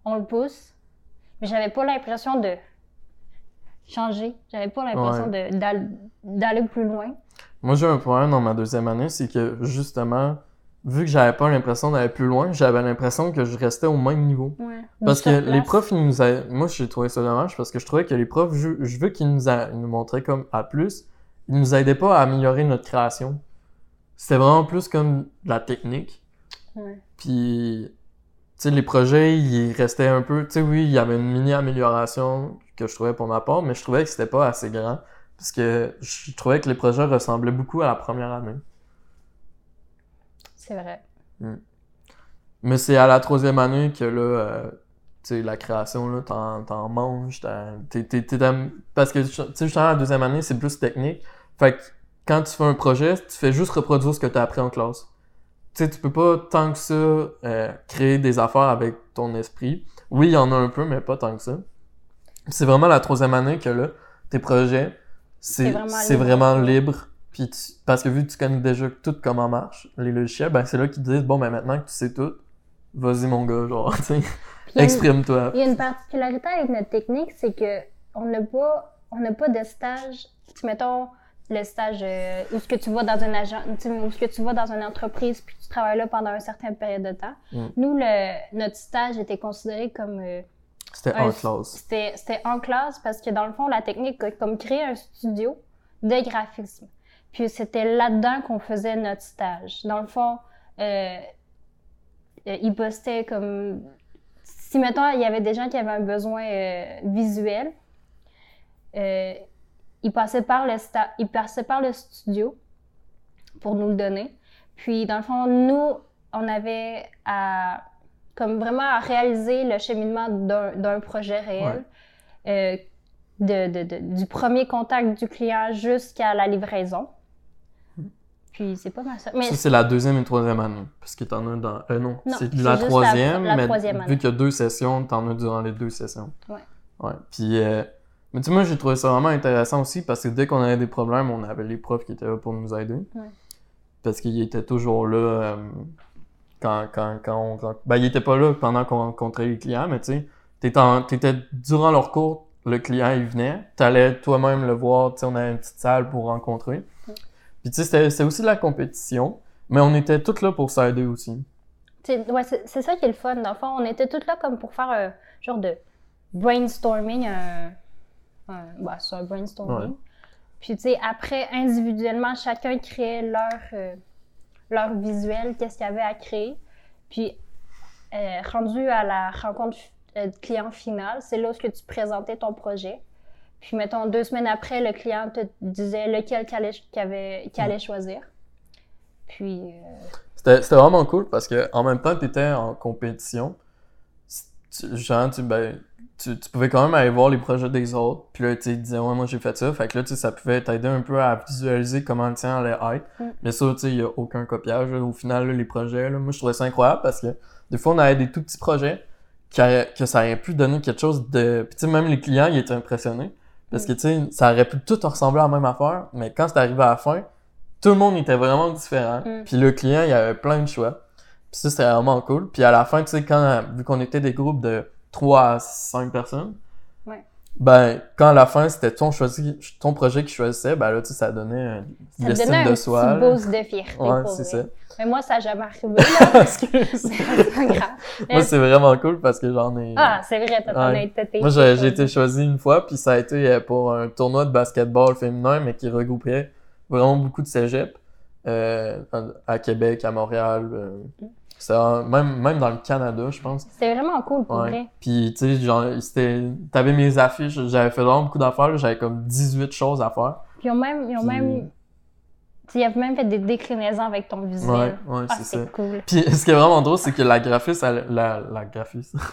On le pousse. Mais j'avais pas l'impression de changer. J'avais pas l'impression d'aller plus loin. Moi, j'ai un problème dans ma deuxième année, c'est que justement, vu que j'avais pas l'impression d'aller plus loin, j'avais l'impression que je restais au même niveau. Ouais. Parce que les profs, ils nous a... moi j'ai trouvé ça dommage parce que je trouvais que les profs, je, je veux qu'ils nous, a... nous montraient comme à plus, ils nous aidaient pas à améliorer notre création. C'était vraiment plus comme de la technique. Ouais. Puis, tu sais, les projets, ils restaient un peu, tu sais, oui, il y avait une mini amélioration que je trouvais pour ma part, mais je trouvais que c'était pas assez grand. Parce que je trouvais que les projets ressemblaient beaucoup à la première année. C'est vrai. Mais c'est à la troisième année que là, euh, tu sais, la création, là, t'en, t'en manges, t'es, t'es, t'es parce que, tu sais, justement, la deuxième année, c'est plus technique. Fait que quand tu fais un projet, tu fais juste reproduire ce que t'as appris en classe. Tu sais, tu peux pas tant que ça euh, créer des affaires avec ton esprit. Oui, il y en a un peu, mais pas tant que ça. C'est vraiment la troisième année que là, tes projets, c'est, C'est vraiment c'est libre. vraiment libre. Puis tu- parce que vu que tu connais déjà tout comment marche les logiciels, ben c'est là qu'ils te disent bon ben maintenant que tu sais tout, vas-y mon gars, genre, tu sais, une- exprime-toi. Il y a une particularité avec notre technique, c'est que on n'a pas, on n'a pas de stage. Tu mettons le stage euh, où ce que tu vas dans un agent, tu sais, où ce que tu vas dans une entreprise puis tu travailles là pendant une certaine période de temps. Mm. Nous, le, notre stage était considéré comme euh, C'était en classe. C'était, c'était en classe parce que dans le fond, la technique a comme créé un studio de graphisme. Puis c'était là-dedans qu'on faisait notre stage. Dans le fond, euh, euh, ils postaient comme. Si, mettons, il y avait des gens qui avaient un besoin euh, visuel, euh, ils, passaient par le sta- ils passaient par le studio pour nous le donner. Puis, dans le fond, nous, on avait à comme vraiment à réaliser le cheminement d'un projet réel, euh, de, de- de- du premier contact du client jusqu'à la livraison. Puis c'est pas mal ça. Mais Ça, c'est la deuxième et troisième année. Parce que t'en as dans. Euh, non, Non, c'est la troisième, la mais troisième vu qu'il y a deux sessions, t'en as durant les deux sessions. Ouais. Ouais. Puis, euh, mais tu sais, moi, j'ai trouvé ça vraiment intéressant aussi parce que dès qu'on avait des problèmes, on avait les profs qui étaient là pour nous aider. Ouais. Parce qu'ils étaient toujours là euh, quand, quand, quand on. ren- Ben, ils étaient pas là pendant qu'on rencontrait les clients, mais tu sais, t'étais, en- t'étais durant leur cours, le client, il venait, t'allais toi-même le voir, tu sais, on avait une petite salle pour rencontrer. Puis tu sais, c'était, c'était aussi de la compétition, mais on était tous là pour s'aider aussi. C'est ouais, c'est- c'est ça qui est le fun. Dans le fond, on était tous là comme pour faire un genre de brainstorming. Un, un, bah, c'est un brainstorming. Ouais. Puis, tu sais, après, individuellement, chacun créait leur, euh, leur visuel, qu'est-ce qu'il y avait à créer. Puis, euh, rendu à la rencontre euh, client final, c'est là où tu présentais ton projet. Puis, mettons, deux semaines après, le client te disait lequel qu'il allait, avait- allait choisir. Puis, euh, C'était, vraiment cool parce que en même temps que t'étais en compétition, tu, genre, tu, ben, tu, tu pouvais quand même aller voir les projets des autres, puis là, tu sais, ils disaient, ouais, moi j'ai fait ça, fait que là, tu sais, ça pouvait t'aider un peu à visualiser comment le tien allait être. Mm. Mais ça, tu sais, il y a aucun copiage, là. au final, là, les projets, là, moi, je trouvais ça incroyable parce que des fois, on avait des tout petits projets qui que ça aurait pu donner quelque chose de... Puis tu sais, même les clients, ils étaient impressionnés. Parce que, tu sais, ça aurait pu tout ressembler à la même affaire, mais quand c'est arrivé à la fin, tout le monde était vraiment différent. Mm. Puis le client, il y avait plein de choix. Puis ça, c'était vraiment cool. Puis à la fin, tu sais, quand, vu qu'on était des groupes de 3 à 5 personnes. Ben, quand à la fin, c'était ton, choisi, ton projet qui choisissait, ben là, tu sais, ça donnait euh, Ça donnait un de soi. petit là. boost de fierté. Ouais, pour c'est ça. Mais moi, ça n'a jamais arrivé. là. Excuse. c'est pas grave. Moi, c'est vraiment cool parce que j'en ai. Ah, c'est vrai, t'as t'en Ouais. as été. Moi, j'ai été choisi une fois, puis ça a été euh, pour un tournoi de basketball féminin, mais qui regroupait vraiment beaucoup de cégeps euh, à Québec, à Montréal. euh, même, même dans le Canada, je pense. C'était vraiment cool pour Ouais. vrai. Puis, tu sais, genre, c'était... T'avais mes affiches, j'avais fait vraiment beaucoup d'affaires, j'avais comme 18 choses à faire. Puis ils ont même. Ils ont Puis- même. Tu as même fait des déclinaisons avec ton visuel. Ouais, ouais, ah, c'est ça. cool. Puis, ce qui est vraiment drôle, c'est que la graphiste, elle- la, la graphiste...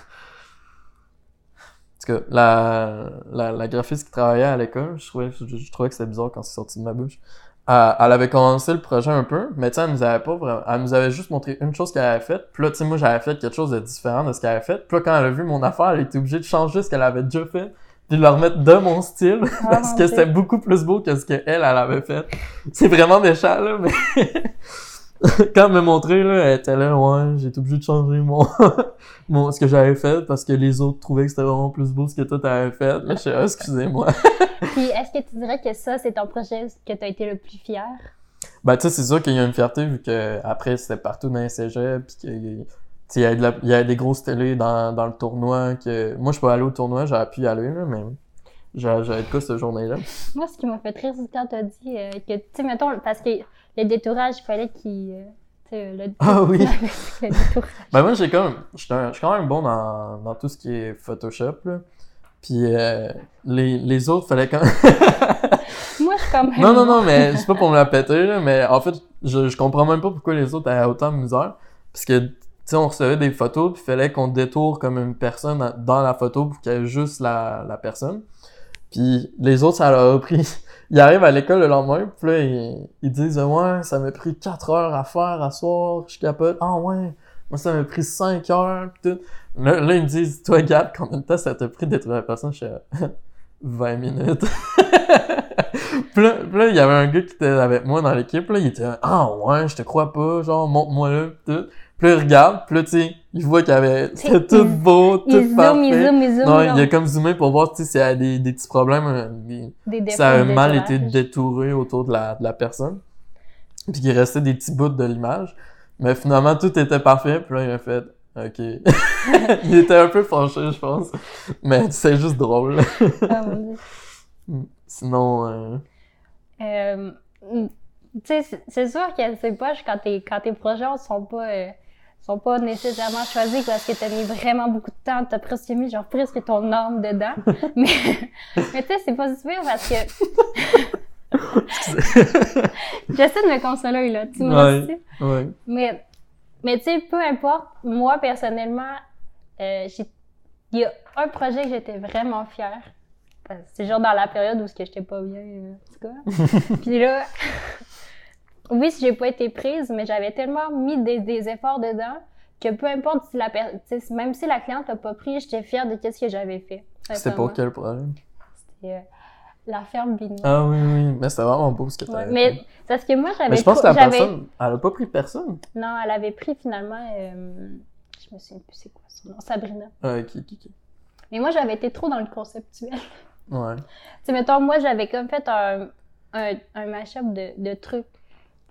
En tout cas, la, la, la graphiste qui travaillait à l'école, je trouvais, je, je trouvais que c'était bizarre quand c'est sorti de ma bouche. Elle, elle avait commencé le projet un peu, mais tu sais, elle nous avait pas vraiment, elle nous avait juste montré une chose qu'elle avait faite. Puis là, tu sais, moi, j'avais fait quelque chose de différent de ce qu'elle avait fait. Puis là, quand elle a vu mon affaire, elle était obligée de changer ce qu'elle avait déjà fait, puis de le remettre de mon style, parce mon que c'était beaucoup plus beau que ce qu'elle, elle avait fait. C'est vraiment méchant, là, mais quand elle m'a montré, là, elle était là, ouais, j'ai été obligé de changer mon, mon, ce que j'avais fait parce que les autres trouvaient que c'était vraiment plus beau ce que toi t'avais fait. Là, je suis, ah, excusez-moi. Puis est-ce que tu dirais que ça, c'est ton projet que tu as été le plus fier? Ben, tu sais, c'est sûr qu'il y a une fierté vu que après c'était partout dans les cégeps pis que, tu sais, il y de la- il y avait des grosses télés dans, dans le tournoi que, moi, je peux aller au tournoi, j'aurais pu y aller, là, mais j'avais quoi cette journée-là. Moi, ce qui m'a fait rire, c'est quand t'as dit euh, que, tu sais, mettons, parce que le détourage, il fallait qu'il. euh, le, Ah oui. le. Ben, moi, j'ai comme, je suis un- je suis quand même bon dans, dans tout ce qui est Photoshop, là. Puis euh, les, les autres, fallait quand Moi, je suis quand même. Non, non, non, mais c'est pas pour me la péter, là, mais en fait, je, je comprends même pas pourquoi les autres avaient autant de misère. Parce que, tu sais, on recevait des photos, puis il fallait qu'on détourne comme une personne dans- dans la photo pour qu'il y ait juste la, la personne. Puis les autres, ça leur a pris... Ils arrivent à l'école le lendemain, puis là, ils, ils disent « Ouais, ça m'a pris 4 heures à faire à soir, je capote. Ah ouais, moi, ça m'a pris 5 heures, pis tout. » Là, là, ils me disent « Toi, Gab, combien de temps ça t'a pris d'être la personne? » Je suis 20 minutes. puis là, il y avait un gars qui était avec moi dans l'équipe, là, il était Ah ouais, je te crois pas, genre, montre-moi là, pis tout. Puis là, il regarde, puis là, tu sais, il voit qu'il avait... C'était tout beau, tout Il zoom, parfait. il zoom, il zoom. non, il a comme zoomé pour voir, tu sais, s'il y a des, des petits problèmes, euh, des- des défauts ça a mal été détouré autour de la, de la personne. Puis qu'il restait des petits bouts de l'image. Mais finalement, tout était parfait. Puis là, il a fait OK. il était un peu fâché, je pense. Mais c'est juste drôle. Ah. Sinon, euh, Euh, tu sais, c'est- c'est sûr que c'est poche quand, tes- quand tes projets sont pas, euh, sont pas nécessairement choisis parce que t'as mis vraiment beaucoup de temps, t'as presque mis genre presque ton âme dedans. mais mais tu sais, c'est pas super parce que. J'essaie de me consoler là, tu me Ouais. reçu? ouais. Mais, mais tu sais, peu importe, moi personnellement, euh, il y a un projet que j'étais vraiment fière. C'est genre dans la période où ce que j'étais pas bien, en tout cas. Puis là, oui, j'ai pas été prise, mais j'avais tellement mis des, des efforts dedans que peu importe si la tu même si la cliente l'a pas pris, j'étais fière de ce que j'avais fait. C'était pour quel problème? C'était euh, la ferme Binois. Ah oui, oui. Mais c'était vraiment beau ce que Ouais, t'avais mais fait. parce que moi, j'avais Mais je pense que la personne, elle a pas pris personne. Non, elle avait pris finalement. euh, je me souviens plus c'est quoi son nom. Sabrina. Ah, ok, ok, ok. Mais moi, j'avais été trop dans le conceptuel. tu Ouais. sais, mettons, moi, j'avais comme fait un, un, un mashup de, de trucs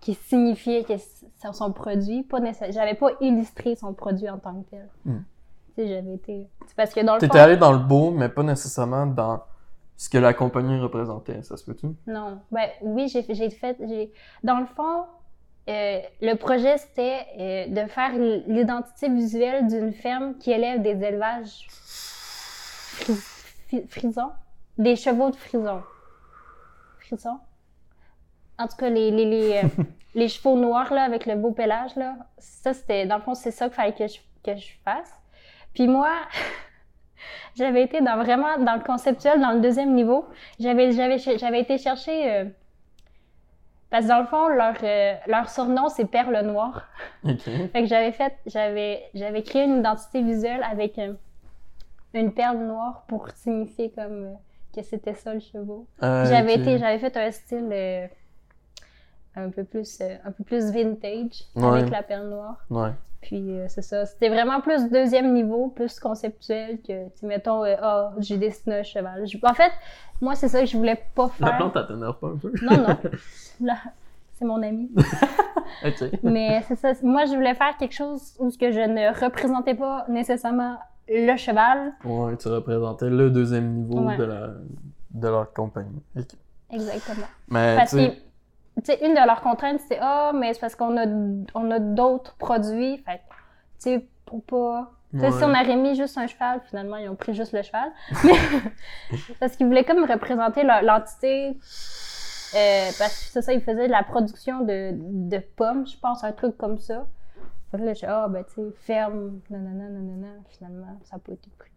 qui signifiaient que c'est son produit. Pas J'avais pas illustré son produit en tant que tel. Tu sais, j'avais été. Parce que dans le T'étais allé dans le beau, mais pas nécessairement dans ce que la compagnie représentait. Ça se peut-tu? Non. Ben oui, j'ai fait. Dans le fond, euh, le projet, c'était euh, de faire l'identité visuelle d'une ferme qui élève des élevages frisons. Des chevaux de frison. Frison? En tout cas, les, les, les, euh, les chevaux noirs, là, avec le beau pelage, là. Ça, c'était... Dans le fond, c'est ça qu'il fallait que je, que je fasse. Puis moi... J'avais été dans vraiment dans le conceptuel, dans le deuxième niveau. J'avais j'avais j'avais été chercher euh, parce que dans le fond leur euh, leur surnom c'est Perle Noire. Fait que j'avais fait j'avais j'avais créé une identité visuelle avec euh, une perle noire pour signifier comme que c'était ça le chevaux. Ah, J'avais ok. été j'avais fait un style un peu plus, euh, un peu plus vintage Ouais. avec la perle noire. Ouais. Puis euh, c'est ça, c'était vraiment plus deuxième niveau, plus conceptuel que, tu sais, mettons, euh, ah, j'ai dessiné un cheval. Je- En fait, moi, c'est ça que je voulais pas La faire. plante, elle t'énerve pas un peu? Non, non. Là, c'est mon ami. Mais c'est ça. Moi, je voulais faire quelque chose où ce que je ne représentais pas nécessairement le cheval. Ouais, tu représentais le deuxième niveau Ouais. de, la, de leur compagnie. Exactement. Mais Parce tu que, sais, tu sais, une de leurs contraintes, c'est Ah, mais c'est parce qu'on a, on a d'autres produits. Fait tu sais, pour pas. Ouais. si on aurait mis juste un cheval, finalement, ils ont pris juste le cheval. Parce qu'ils voulaient comme représenter l'entité. euh, parce que c'est ça, ils faisaient de la production de, de pommes, je pense, un truc comme ça. Fait que là, je ah, ben, tu sais, ferme, nanana, nanana. Finalement, ça n'a pas été pris.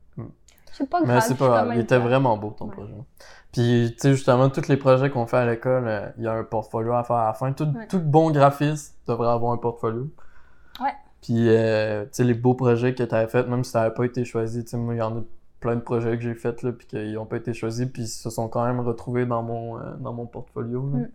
C'est pas grave. mais c'est pas grave. Il était vraiment beau ton Ouais. projet. Puis, tu sais, justement, tous les projets qu'on fait à l'école, euh, il y a un portfolio à faire à la fin. Tout, Ouais. tout bon graphiste devrait avoir un portfolio. Ouais. Puis, euh, tu sais, les beaux projets que tu avais faits, même si ça n'avait pas été choisi, tu sais, moi, il y en a plein de projets que j'ai faits, là, puis qu'ils n'ont pas été choisis, puis ils se sont quand même retrouvés dans mon, euh, dans mon portfolio. Mm.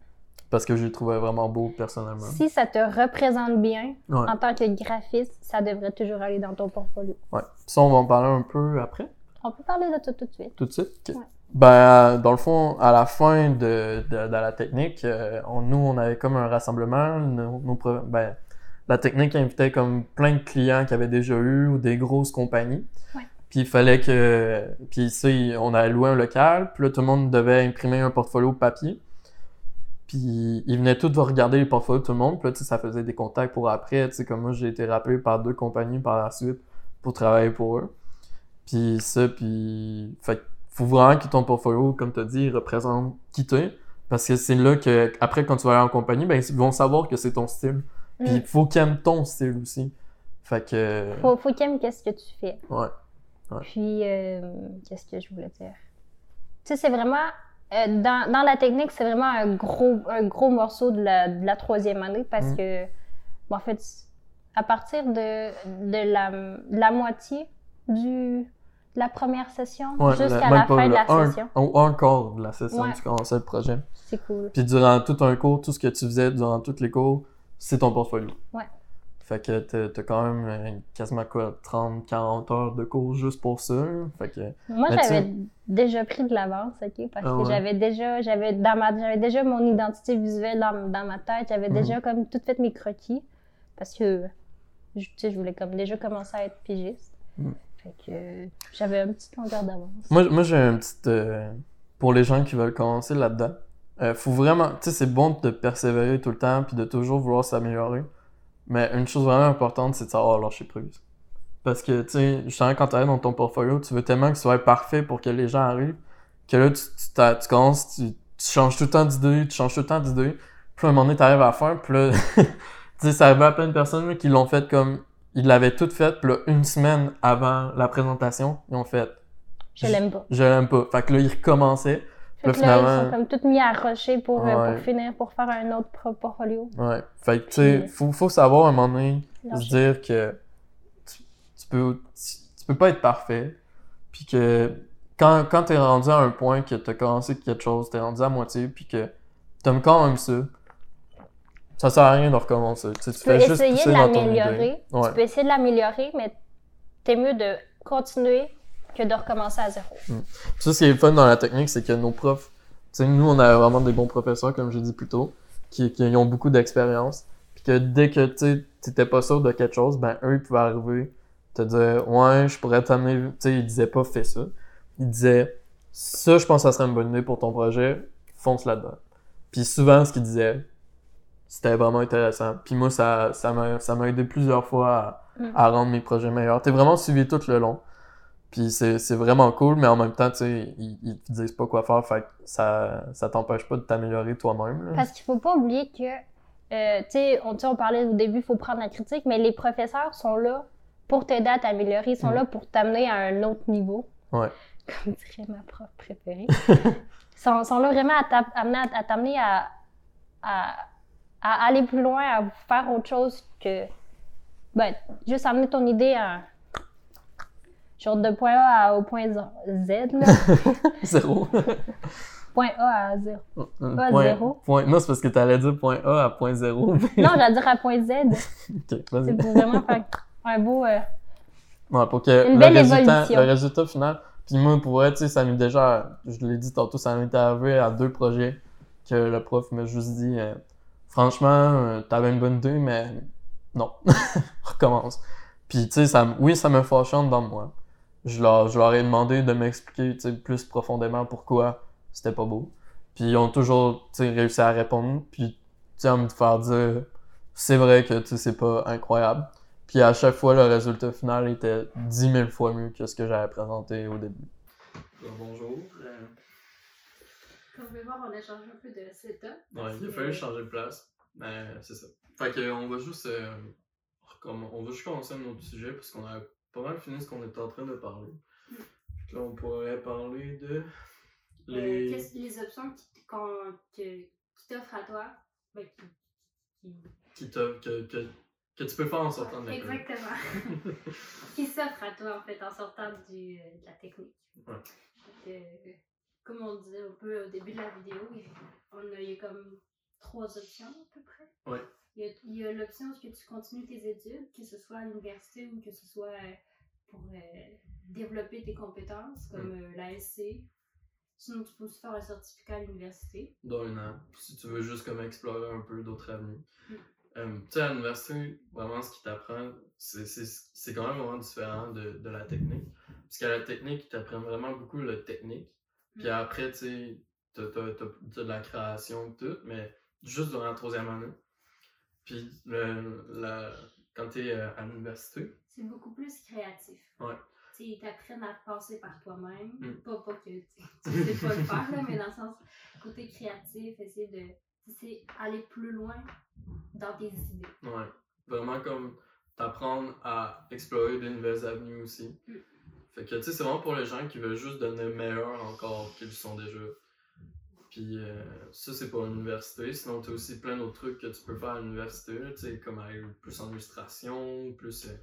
Parce que je les trouvais vraiment beaux personnellement. Si ça te représente bien, Ouais. en tant que graphiste, ça devrait toujours aller dans ton portfolio. ouais. Ça, on va en parler un peu après. On peut parler de ça tout de suite. Tout de suite? Ouais. Ben, dans le fond, à la fin de, de, de la technique, euh, on- nous, on avait comme un rassemblement. Nos, nos pro- ben, la technique invitait comme plein de clients qui avaient déjà eu ou des grosses compagnies. Ouais. Puis il fallait que... Puis ça, il- on avait loué un local. Puis là, tout le monde devait imprimer un portfolio papier. Puis ils venaient tous regarder les portfolios de tout le monde. Puis là, ça faisait des contacts pour après. Tu sais, comme moi, j'ai été rappelé par deux compagnies par la suite pour travailler pour eux. Puis ça, puis... Fait faut vraiment que ton portfolio, comme tu as dit, représente qui t'es. Parce que c'est là que, après, quand tu vas aller en compagnie, ben, ils vont savoir que c'est ton style. Puis Mm. il faut qu'ils aiment ton style aussi. Fait que. Faut, faut qu'il aime qu'est-ce que tu fais. Ouais. Puis, euh, qu'est-ce que je voulais dire? Tu sais, c'est vraiment... euh, dans, dans la technique, c'est vraiment un gros, un gros morceau de la, de la troisième année parce Mm. que, bon, en fait, à partir de, de, la, de la moitié du, de la première session Ouais, jusqu'à la fin de la un- session, un quart de la session, Ouais. tu commençais le projet. c'est cool. Puis durant tout un cours, tout ce que tu faisais durant tous les cours, c'est ton portfolio. Ouais. Fait que t'as quand même euh, quasiment quoi, 30, 40 heures de cours juste pour ça. Fait que. Moi, j'avais déjà pris de l'avance, OK? Parce Ah que j'avais déjà, j'avais dans ma, j'avais déjà mon identité visuelle dans, dans ma tête. J'avais Mhm. déjà comme tout fait mes croquis. Parce que, je, tu sais, je voulais comme déjà commencer à être pigiste. Mhm. Fait que j'avais une petite longueur d'avance. Moi, moi j'ai un petit. euh, pour les gens qui veulent commencer là-dedans, euh, faut vraiment. Tu sais, c'est bon de persévérer tout le temps puis de toujours vouloir s'améliorer. Mais une chose vraiment importante, c'est de savoir lâcher prise. Parce que, tu sais, justement, quand tu arrives dans ton portfolio, tu veux tellement que ce soit parfait pour que les gens arrivent, que là, tu, tu, tu commences, tu, tu changes tout le temps d'idée, tu changes tout le temps d'idée. Puis à un moment donné, t'arrives à la fin, puis là, tu sais, ça arrive à plein de personnes là, qui l'ont fait comme. Ils l'avaient tout fait, puis là, une semaine avant la présentation, ils ont fait Je l'aime pas. je l'aime pas. Fait que là, il recommençait. Fait Là, que là, ils finalement- sont comme tous mis à rocher pour, euh, Ouais. pour finir, pour faire un autre portfolio. Ouais. Fait que, tu sais, faut, faut savoir à un moment donné se dire que tu, tu peux, tu, tu peux pas être parfait. Puis que quand, quand t'es rendu à un point que t'as commencé quelque chose, t'es rendu à moitié, puis que t'aimes quand même ça, ça sert à rien de recommencer. Tu, sais, tu Tu peux juste essayer de l'améliorer. Ouais. Tu peux essayer de l'améliorer, mais t'es mieux de continuer que de recommencer à zéro. Ça, ce qui est fun dans la technique, c'est que nos profs, tu sais, nous, on a vraiment des bons professeurs, comme j'ai dit plus tôt, qui, qui ont beaucoup d'expérience. Puis que dès que tu t'étais pas sûr de quelque chose, ben eux, ils pouvaient arriver, te dire, ouais, je pourrais t'amener. Tu sais, ils disaient pas, fais ça. Ils disaient, ça, je pense que ça serait une bonne idée pour ton projet, fonce là-dedans. Puis souvent, ce qu'ils disaient, c'était vraiment intéressant. Puis moi, ça ça m'a ça m'a aidé plusieurs fois à, Mm. à rendre mes projets meilleurs. T'es vraiment suivi tout le long. Puis c'est c'est vraiment cool, mais en même temps, tu sais, ils, ils te disent pas quoi faire, fait que ça, ça t'empêche pas de t'améliorer toi-même. là. Parce qu'il faut pas oublier que, euh, tu sais, on, parlait au début, il faut prendre la critique, mais les professeurs sont là pour t'aider à t'améliorer, ils sont Mm. là pour t'amener à un autre niveau. Ouais. Comme dirait ma prof préférée. ils sont, sont là vraiment à t'a- amener à, à t'amener à, à, à aller plus loin, à faire autre chose que, ben, juste amener ton idée à, genre de point A à- au point Z, là. Zéro. Point A à 0. Un Pas point- zéro. point- Non, c'est parce que t'allais dire point A à point 0. Non, j'allais dire à point Z. ok, vas-y. C'est pour vraiment faire un beau. euh, Ouais, pour que Une le résultat, le résultat final. Puis moi, pour vrai, tu sais, ça m'est déjà, je l'ai dit tantôt, ça m'est arrivé à deux projets que le prof m'a juste dit, euh, franchement, euh, t'avais une bonne idée, mais non, recommence. Puis tu sais, ça, oui, ça me dedans de moi. Je leur, ai demandé de m'expliquer, plus profondément pourquoi c'était pas beau. Puis ils ont toujours, réussi à répondre. Puis, tu à me faire dire, c'est vrai que, c'est pas incroyable. Puis à chaque fois, le résultat final était 10 000 fois mieux que ce que j'avais présenté au début. Bonjour. Comme vous pouvez voir, on a changé un peu de setup. Ouais, il a fallu changer de place. Mais c'est ça. Fait que on va juste. euh, on va juste commencer un autre sujet parce qu'on a pas mal fini ce qu'on était en train de parler. Là, on pourrait parler de. Les. Euh, qu'est-ce- les options qui, qu'on- que- qui t'offrent à toi, ben, qui, qui- qui que, que, que tu peux faire en sortant de l'école. Exactement. qui s'offrent à toi, en fait, en sortant du, de la technique. Ouais. Donc, euh, comme on disait un peu au début de la vidéo, il- on a, il y a comme trois options à peu près. Ouais. Il y a, l'option que tu continues tes études, que ce soit à l'université ou que ce soit euh, pour euh, développer tes compétences, comme Mm. euh, l'ASC. Sinon, tu peux aussi faire un certificat à l'université. dans un an, si tu veux juste comme explorer un peu d'autres avenues. Mm. Euh, tu sais, à l'université, vraiment, ce qui t'apprend, c'est quand même vraiment différent de, de la technique. Parce qu'à la technique, ils t'apprennent vraiment beaucoup le technique. Puis Mm. après, tu sais, t'as de la création, tout, mais juste durant la troisième année. Puis le, la, quand t'es euh, à l'université, C'est beaucoup plus créatif. Ouais. Tu sais, ils t'apprennent à penser par toi-même. Mm. Pas, pas que tu sais pas le faire, là, mais dans le sens côté créatif, essayer de sais, aller plus loin dans tes idées. Ouais. Vraiment comme t'apprendre à explorer de nouvelles avenues aussi. Mm. Fait que tu sais, c'est vraiment pour les gens qui veulent juste devenir meilleurs encore qu'ils sont déjà. Puis euh, ça, c'est pour l'université. Sinon, t'as aussi plein d'autres trucs que tu peux faire à l'université, tu sais, comme aller plus en illustration, plus euh,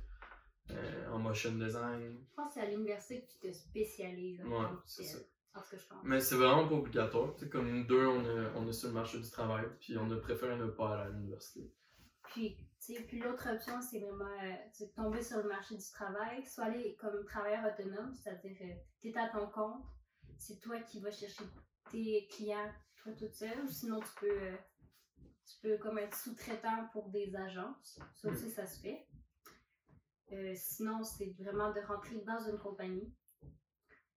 euh, en motion design. Je pense que c'est à l'université que tu te spécialises. Ouais, c'est ça. En ce que je pense. Mais c'est vraiment pas obligatoire. Tu comme nous deux, on est, on est sur le marché du travail, puis on a préféré ne pas aller à l'université. Puis, puis l'autre option, c'est vraiment euh, sais, tomber sur le marché du travail, soit aller comme travailleur autonome, c'est-à-dire tu es à ton compte, c'est toi qui vas chercher tes clients, toi toute seule, ou sinon tu peux, euh, tu peux comme être sous-traitant pour des agences, ça aussi ça se fait. Euh, sinon, c'est vraiment de rentrer dans une compagnie,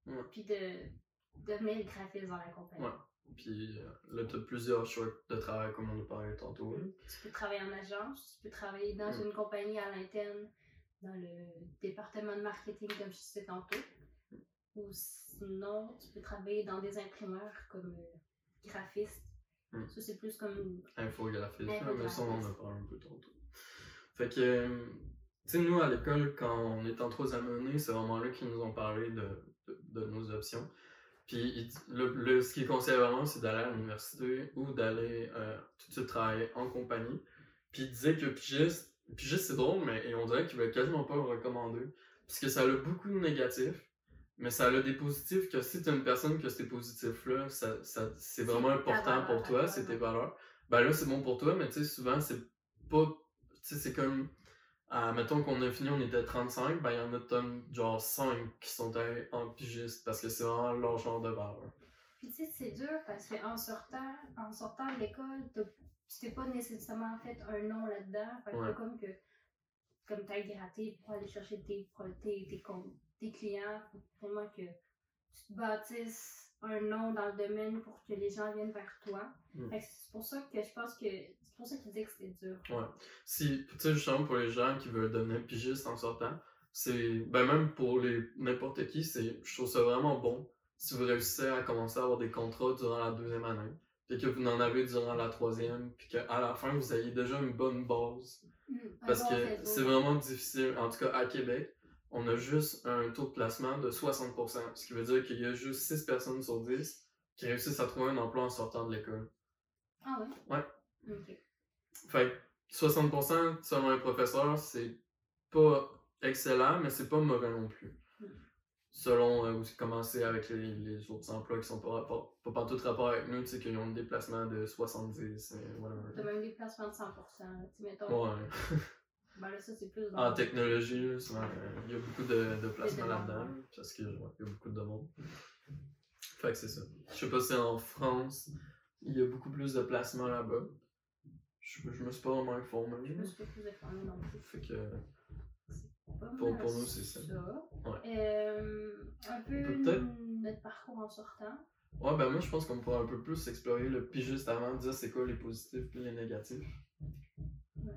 Ouais. puis de devenir graphiste dans la compagnie. Ouais. Puis euh, là, t'as plusieurs choix de travail, comme on a parlé tantôt. Tu peux travailler en agence, tu peux travailler dans Mm. une compagnie à l'interne, dans le département de marketing, comme je disais tantôt. Ou sinon, tu peux travailler dans des imprimeurs comme euh, graphiste. Mm. Ça, c'est plus comme. Infographiste, là, mais ça, on en a Infographiste. parlé un peu tantôt. Fait que, euh, tu sais, nous, à l'école, quand on est en troisième année, c'est vraiment là qu'ils nous ont parlé de, de, de nos options. Puis, le, le- ce qui est conseillé vraiment, c'est d'aller à l'université ou d'aller euh, tout de suite travailler en compagnie. Puis, ils disaient que pigiste, pigiste c'est drôle, mais et on dirait qu'ils veulent quasiment pas le recommander. Parce que ça a beaucoup de négatifs, mais ça a des positifs que si tu une personne que ces positifs-là, ça, ça, c'est vraiment ta important valeur pour toi, c'est tes valeurs. Ben là, c'est bon pour toi, mais tu sais, souvent, c'est pas. Tu sais, c'est comme. Ah, mettons qu'on a fini, on était 35, ben il y en a comme genre 5 qui sont allés en pigiste parce que c'est vraiment leur genre de valeur. Puis, tu sais, c'est dur parce qu'en sortant, en sortant de l'école, tu t'es pas nécessairement fait un nom là-dedans. Fait que Ouais. comme que. Comme t'as gratté pour aller chercher tes, tes, tes, clients, faut vraiment que tu te bâtisses un nom dans le domaine pour que les gens viennent vers toi. Mm. C'est pour ça que je pense que. C'est pour ça qu'ils disaient que c'était dur. Si, tu sais, justement, pour les gens qui veulent devenir pigiste en sortant, c'est. Ben, même pour les n'importe qui, c'est. Je trouve ça vraiment bon si vous réussissez à commencer à avoir des contrats durant la deuxième année, puis que vous en avez durant la troisième, puis qu'à la fin, vous ayez déjà une bonne base. Mm, un Parce bon que c'est vraiment difficile. En tout cas, à Québec, on a juste un taux de placement de 60%, ce qui veut dire qu'il y a juste 6 personnes sur 10 qui réussissent à trouver un emploi en sortant de l'école. Ah ouais? Ouais. Fait que 60% selon un professeur, c'est pas excellent, mais c'est pas mauvais non plus. Selon euh, c'est commencé avec les, les autres emplois qui sont pas, rapport, pas, pas tout rapport avec nous, tu sais, qu'ils ont un déplacement de 70, euh, whatever. T'as même des placements de 100%. là. Tu mettons. Ouais. Ben là, ça, c'est plus dans. En technologie, euh, il y a beaucoup de, de placements là-dedans, parce que, ouais, il y a beaucoup de demandes. Fait que c'est ça. Je sais pas si en France, il y a beaucoup plus de placements là-bas. Je, je me suis pas vraiment informé. Je me suis pas plus informée non plus. Fait que, Pas Pour- pour nous, c'est ça. Ouais. Euh, un peu notre parcours en sortant. ouais, ben moi, je pense qu'on pourrait un peu plus explorer le pigiste avant, dire c'est quoi les positifs puis les négatifs. Ouais.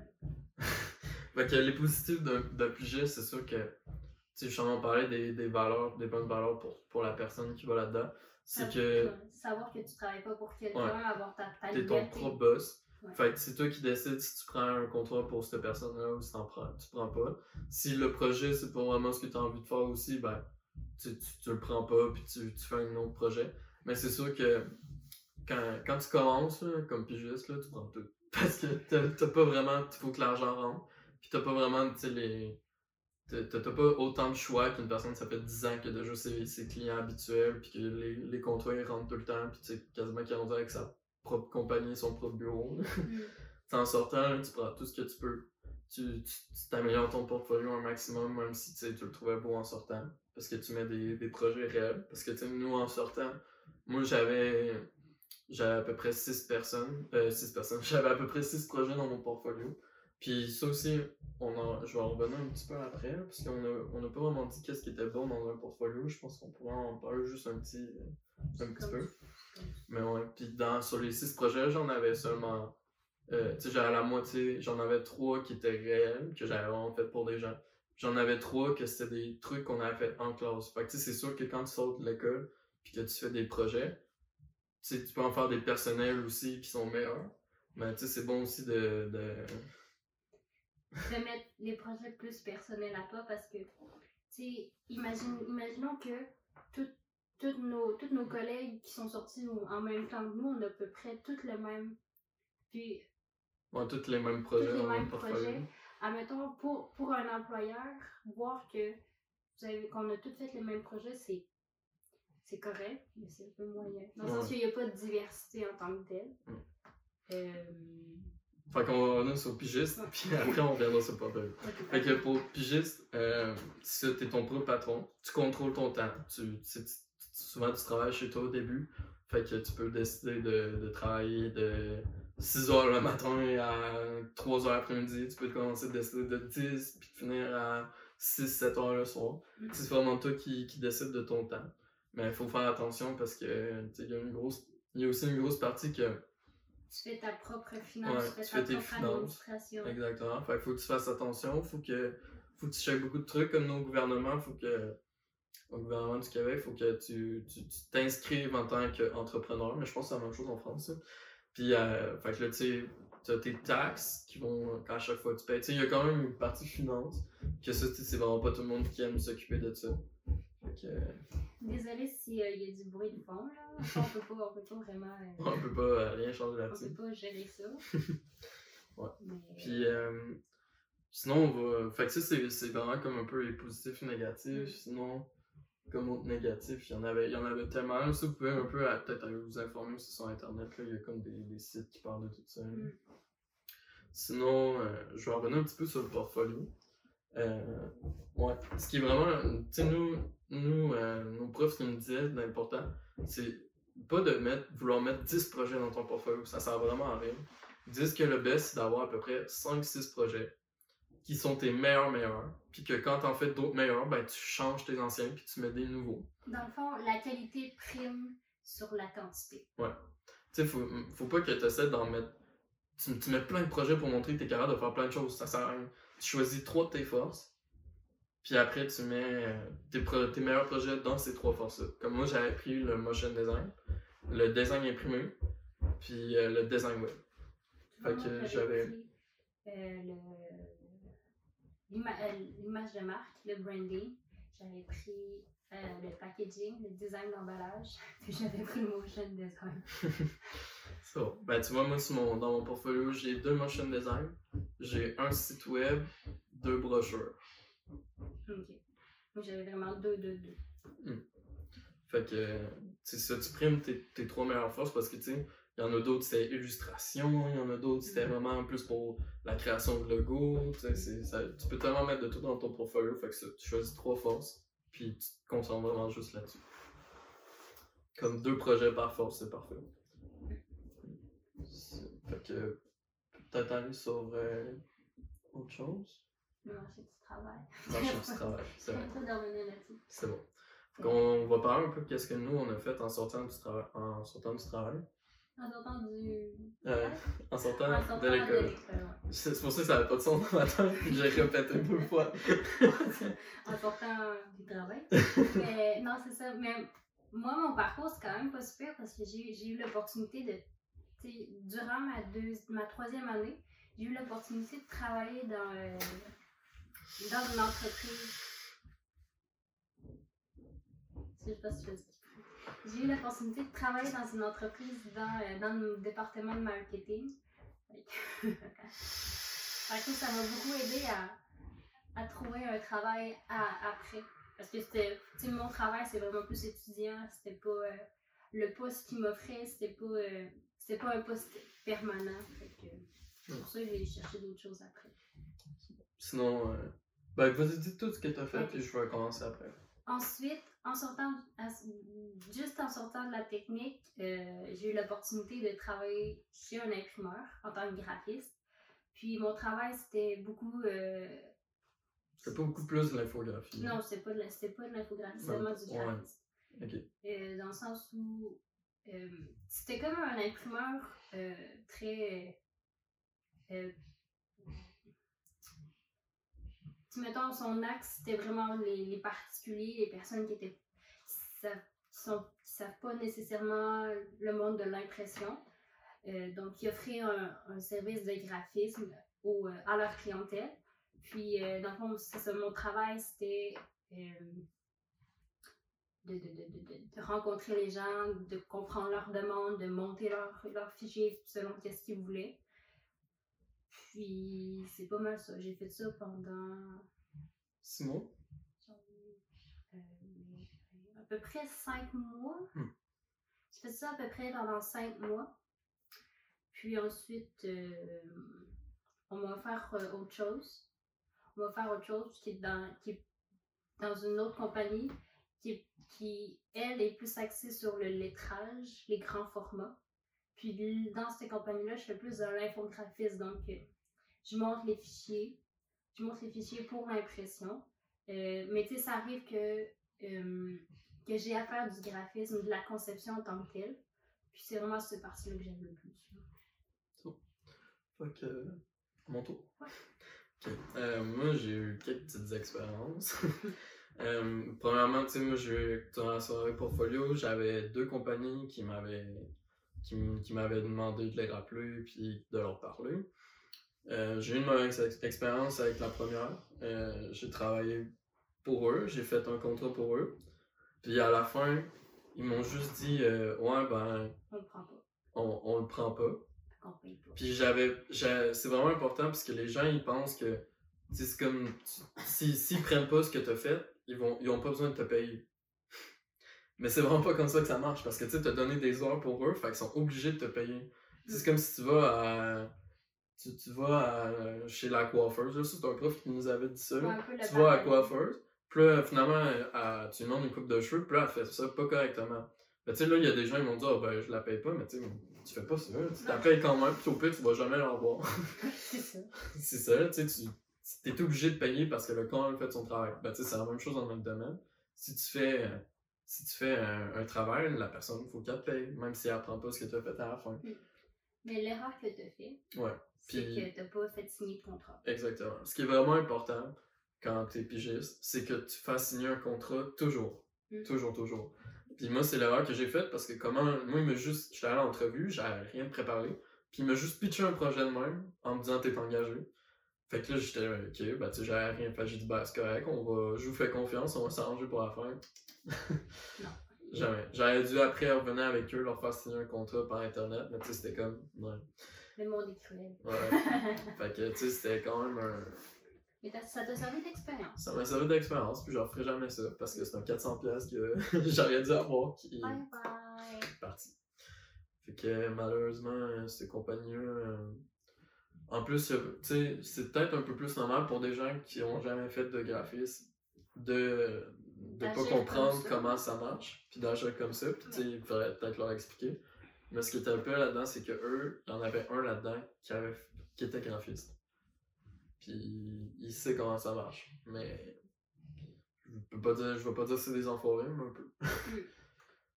fait que les positifs d'un pigiste, c'est sûr que, tu sais, justement, on parlait des, des valeurs, des bonnes valeurs pour, pour la personne qui va là-dedans. C'est Sa- que Savoir que tu travailles pas pour quelqu'un, Ouais. avoir ta, ta t'es ton propre boss. Fait que c'est toi qui décides si tu prends un contrat pour cette personne-là ou si t'en prends, tu prends pas. Si le projet, c'est pas vraiment ce que tu as envie de faire aussi, ben, tu, tu, le prends pas puis tu, tu fais un autre projet. Mais c'est sûr que quand, quand tu commences, comme pigiste, là, tu prends tout. Parce que t'as t'as pas vraiment, il faut que l'argent rentre. Puis t'as pas vraiment, tu les. T'as t'as- pas autant de choix qu'une personne, ça fait 10 ans que déjà ses, ses clients habituels, puis que les, les contrats ils rentrent tout le temps, puis tu sais, quasiment qu'il est rendu avec sa propre compagnie, son propre bureau. Mm. En sortant, là, tu prends tout ce que tu peux. Tu t'améliores ton portfolio un maximum, même si tu le trouvais beau en sortant. Parce que tu mets des, des projets réels. Parce que nous, en sortant, moi, j'avais j'avais à peu près 6 personnes. Euh, 6 personnes. J'avais à peu près 6 projets dans mon portfolio. Puis ça aussi, on en, je vais en revenir un petit peu après, parce qu'on a, on a pas vraiment dit qu'est-ce qui était bon dans un portfolio. Je pense qu'on pourrait en parler juste un petit, euh, un petit peu. Mais ouais, puis dans, sur les six projets, j'en avais seulement. Euh, tu sais, j'avais la moitié, j'en avais trois qui étaient réels, que j'avais vraiment fait pour des gens. J'en avais trois que c'était des trucs qu'on avait fait en classe. Fait que tu sais, c'est sûr que quand tu sors de l'école, puis que tu fais des projets, tu sais, tu peux en faire des personnels aussi qui sont meilleurs. Mais tu sais, c'est bon aussi de. de... de mettre les projets plus personnels à toi parce que, tu sais, imaginons que toutes nos, tous nos collègues qui sont sortis en même temps que nous, on a à peu près tous le même. Puis, Ouais, tous les mêmes projets tous les mêmes projets. Admettons, pour, pour un employeur, voir que vous avez, qu'on a tous fait les mêmes projets, c'est, c'est correct, mais c'est un peu moyen. Dans le sens qu'il n'y a pas de diversité en tant que telle. Mm. Euh, Fait qu'on va revenir sur pigiste, puis après on reviendra sur portfolio. Fait que pour pigiste, euh, si t'es ton propre patron, tu contrôles ton temps. Tu, tu sais, tu- souvent tu travailles chez toi au début, fait que tu peux décider de, de travailler de 6h le matin à 3h l'après-midi. Tu peux commencer de décider de 10 puis de finir à 6-7 h le soir. Mm. C'est vraiment toi qui, qui décide de ton temps. Mais il faut faire attention parce que il y a une grosse. Il y a aussi une grosse partie que tu fais ta propre finance, Ouais, tu fais tu ta fais tes propre finances. administration. Exactement. Fait qu'il faut que tu fasses attention. Faut que, faut que tu checkes beaucoup de trucs comme nos gouvernements. Faut que, au gouvernement du Québec, faut que tu, t'inscrives en tant qu'entrepreneur. Mais je pense que c'est la même chose en France. Puis, euh, fait que là, tu t'as tes taxes qui vont, à chaque fois que tu payes. Il y a quand même une partie finance. Que ça, c'est vraiment pas tout le monde qui aime s'occuper de ça. Fait que, euh, Désolée s'il y a du bruit de fond, là. On peut pas, on peut pas vraiment. euh, on peut pas euh, rien changer on là-dessus. peut pas gérer ça. Ouais. Mais, Puis, euh, sinon, on va. Fait que ça, c'est c'est vraiment comme un peu les positifs et négatifs. Mm. Sinon, comme autre négatif, il y en avait, il y en avait tellement. Ça, vous pouvez un peu peut-être vous informer aussi sur Internet. Là. Il y a comme des, des sites qui parlent de tout ça. Mm. Sinon, euh, je vais revenir un petit peu sur le portfolio. Euh, ouais. Ce qui est vraiment. Tu sais, nous, nous euh, nos profs, ce qu'ils nous disaient d'important, c'est pas de mettre, vouloir mettre 10 projets dans ton portfolio. Ça sert vraiment à rien. Ils disent que le best, c'est d'avoir à peu près 5-6 projets qui sont tes meilleurs meilleurs. Puis que quand t'en fais d'autres meilleurs, ben tu changes tes anciens puis tu mets des nouveaux. Dans le fond, la qualité prime sur la quantité. Tu sais, faut, faut pas que tu essaies d'en mettre. Tu, tu mets plein de projets pour montrer que tu es capable de faire plein de choses. Ça sert à rien. Tu choisis trois de tes forces. Puis après, tu mets euh, tes, pro- tes meilleurs projets dans ces trois forces-là. Comme moi, j'avais pris le motion design, le design imprimé, puis euh, le design web. Fait que j'avais- euh, le- l'image de marque, le branding. J'avais pris euh, le packaging, le design d'emballage. Puis j'avais pris le motion design. So, ben, tu vois, moi, sur mon, dans mon portfolio, j'ai deux motion design, j'ai un site web, deux brochures. Ok. Moi, j'avais vraiment deux, deux, deux. Fait que, c'est ça, tu primes tes, tes trois meilleures forces parce que, tu sais, il y en a d'autres, c'était illustration, il y en a d'autres, c'était Mhm. vraiment plus pour la création de logo. Tu ça- peux tellement mettre de tout dans ton portfolio, fait que ça, tu choisis trois forces, puis tu te concentres vraiment juste là-dessus. Comme deux projets par force, c'est parfait. Fait que, peut-être aller sur euh, autre chose? Le marché du travail. Marché du travail, c'est vrai. C'est bon. Qu'on va parler un peu de qu'est-ce que nous on a fait en sortant du, en sortant du travail. En sortant du. Euh, en sortant En sortant de l'école. ouais. C'est pour ça que ça n'avait pas de son dans ma tête, j'ai répété deux fois. en sortant du travail. mais non, c'est ça. Mais moi, mon parcours, c'est quand même pas super parce que j'ai eu l'opportunité de. Durant ma, deux, ma troisième année, j'ai eu l'opportunité de travailler dans, euh, dans une entreprise. Je sais pas si je le dis. J'ai eu l'opportunité de travailler dans une entreprise dans, euh, dans le département de marketing. Fait que ça m'a beaucoup aidé à, à trouver un travail à- après. Parce que c'était, tu mon travail, c'est vraiment plus étudiant. C'était pas euh, le poste qu'il m'offrait, c'était pas, euh, c'était pas un poste permanent. C'est pour ça que j'ai cherché d'autres choses après. Sinon, euh, ben vas-y, dis tout ce que t'as fait, puis je vais commencer après. Ensuite, en sortant, juste en sortant de la technique, euh, j'ai eu l'opportunité de travailler chez un imprimeur en tant que graphiste. Puis mon travail, c'était beaucoup. euh, C'est pas beaucoup plus de l'infographie. non, c'était pas de c'était l'infographie, c'était vraiment du ouais. graphisme. Euh, dans le sens où c'était comme un imprimeur très. Euh, tu mettons, son axe, c'était vraiment les, particuliers, les personnes qui étaient. qui savent, qui qui pas nécessairement le monde de l'impression. Euh, donc, ils offraient un, service de graphisme euh, à leur clientèle. Puis, euh, dans le fond, mon travail, c'était. de, rencontrer les gens, de comprendre leurs demandes, de monter leur, leur fichier selon qu'est-ce qu'ils voulaient. Puis c'est pas mal ça. J'ai fait ça pendant Simon? euh, à peu près cinq mois. Hmm. J'ai fait ça à peu près pendant cinq mois. Puis ensuite, euh, on m'a offert euh, autre chose. On m'a offert autre chose qui est dans, qui est dans une autre compagnie qui, qui, elle, est plus axée sur le lettrage, les grands formats. Puis dans cette compagnie-là, je fais plus de l'infographisme. Donc, euh, je monte les fichiers. Je monte les fichiers pour l'impression. Euh, mais tu sais, ça arrive que, euh, que j'ai à faire du graphisme, de la conception en tant que telle. Puis c'est vraiment cette partie-là que j'aime le plus. Fait que. euh, Mon tour. Ouais. Euh, moi, j'ai eu quelques petites expériences. Premièrement, tu sais, moi, j'ai dans la soirée portfolio, j'avais deux compagnies qui m'avaient qui m'avaient demandé de les rappeler puis de leur parler. Euh, j'ai eu une mauvaise ex- expérience avec la première. Euh, j'ai travaillé pour eux, j'ai fait un contrat pour eux. Puis à la fin, ils m'ont juste dit euh, Ouais, ben, On le prend pas. on, on le prend pas. Puis j'avais, j'a- c'est vraiment important parce que les gens ils pensent que c'est comme tu- si s'ils prennent pas ce que t'as fait, ils vont ils ont pas besoin de te payer. Mais c'est vraiment pas comme ça que ça marche parce que tu t'as donné des heures pour eux, fait qu'ils sont obligés de te payer. C'est comme si tu vas à tu, tu vas à- chez la coiffeuse, là, c'est un prof qui nous avait dit ça. Ouais, Tu vas à la coiffeuse, puis là, finalement, elle- tu lui demandes une coupe de cheveux, puis là, elle fait ça pas correctement. Ben, tu sais, là, il y a des gens qui vont dire, Ah, ben, je la paye pas, mais tu sais, tu fais pas ça. Tu la payes quand même, puis au pire, tu vas jamais la revoir. c'est ça. c'est ça, tu sais, tu t'es obligé de payer parce que le a fait son travail. Ben, tu sais, c'est la même chose dans notre domaine. Si tu fais, si tu fais un, un travail, la personne, il faut qu'elle te paye, même si elle apprend pas ce que tu as fait à la fin. Mais l'erreur que tu as fait, Ouais, c'est Puis- que tu n'as pas fait signer de contrat. exactement. Ce qui est vraiment important quand tu es pigiste, c'est que tu fasses signer un contrat toujours. Mm. Toujours, toujours. Puis moi, c'est l'erreur que j'ai faite parce que comment. Moi, il m'a juste. J'étais allé à l'entrevue, j'avais rien préparé. Puis il m'a juste pitché un projet de même en me disant t'es engagé. Fait que là, j'étais ok, bah tu sais, j'avais rien fait. J'ai dit bah c'est correct, on va. Je vous fais confiance, on va s'arranger pour la fin. Non. Jamais. J'aurais dû après revenir avec eux, leur faire signer un contrat par internet, mais tu sais, c'était comme. Ouais. Le monde est cruel. Ouais. fait que tu sais, c'était quand même un. Mais ça t'a servi d'expérience. Ça m'a servi d'expérience, puis j'en ferai jamais ça, parce que c'est un 400$ piastres que j'aurais dû avoir qui Bye bye. est parti. Fait que malheureusement, ces compagnies-là. euh, En plus, euh, tu sais, c'est peut-être un peu plus normal pour des gens qui ont jamais fait de graphisme de de pas comprendre ça. comment ça marche, puis d'agir comme ça, puis tu sais, il faudrait peut-être leur expliquer. Mais ce qui était un peu là-dedans, c'est que eux, il y en avait un là-dedans qui avait qui était graphiste. Puis il sait comment ça marche. Mais je peux pas dire, je vais pas dire que c'est des enfoirés, mais un peu.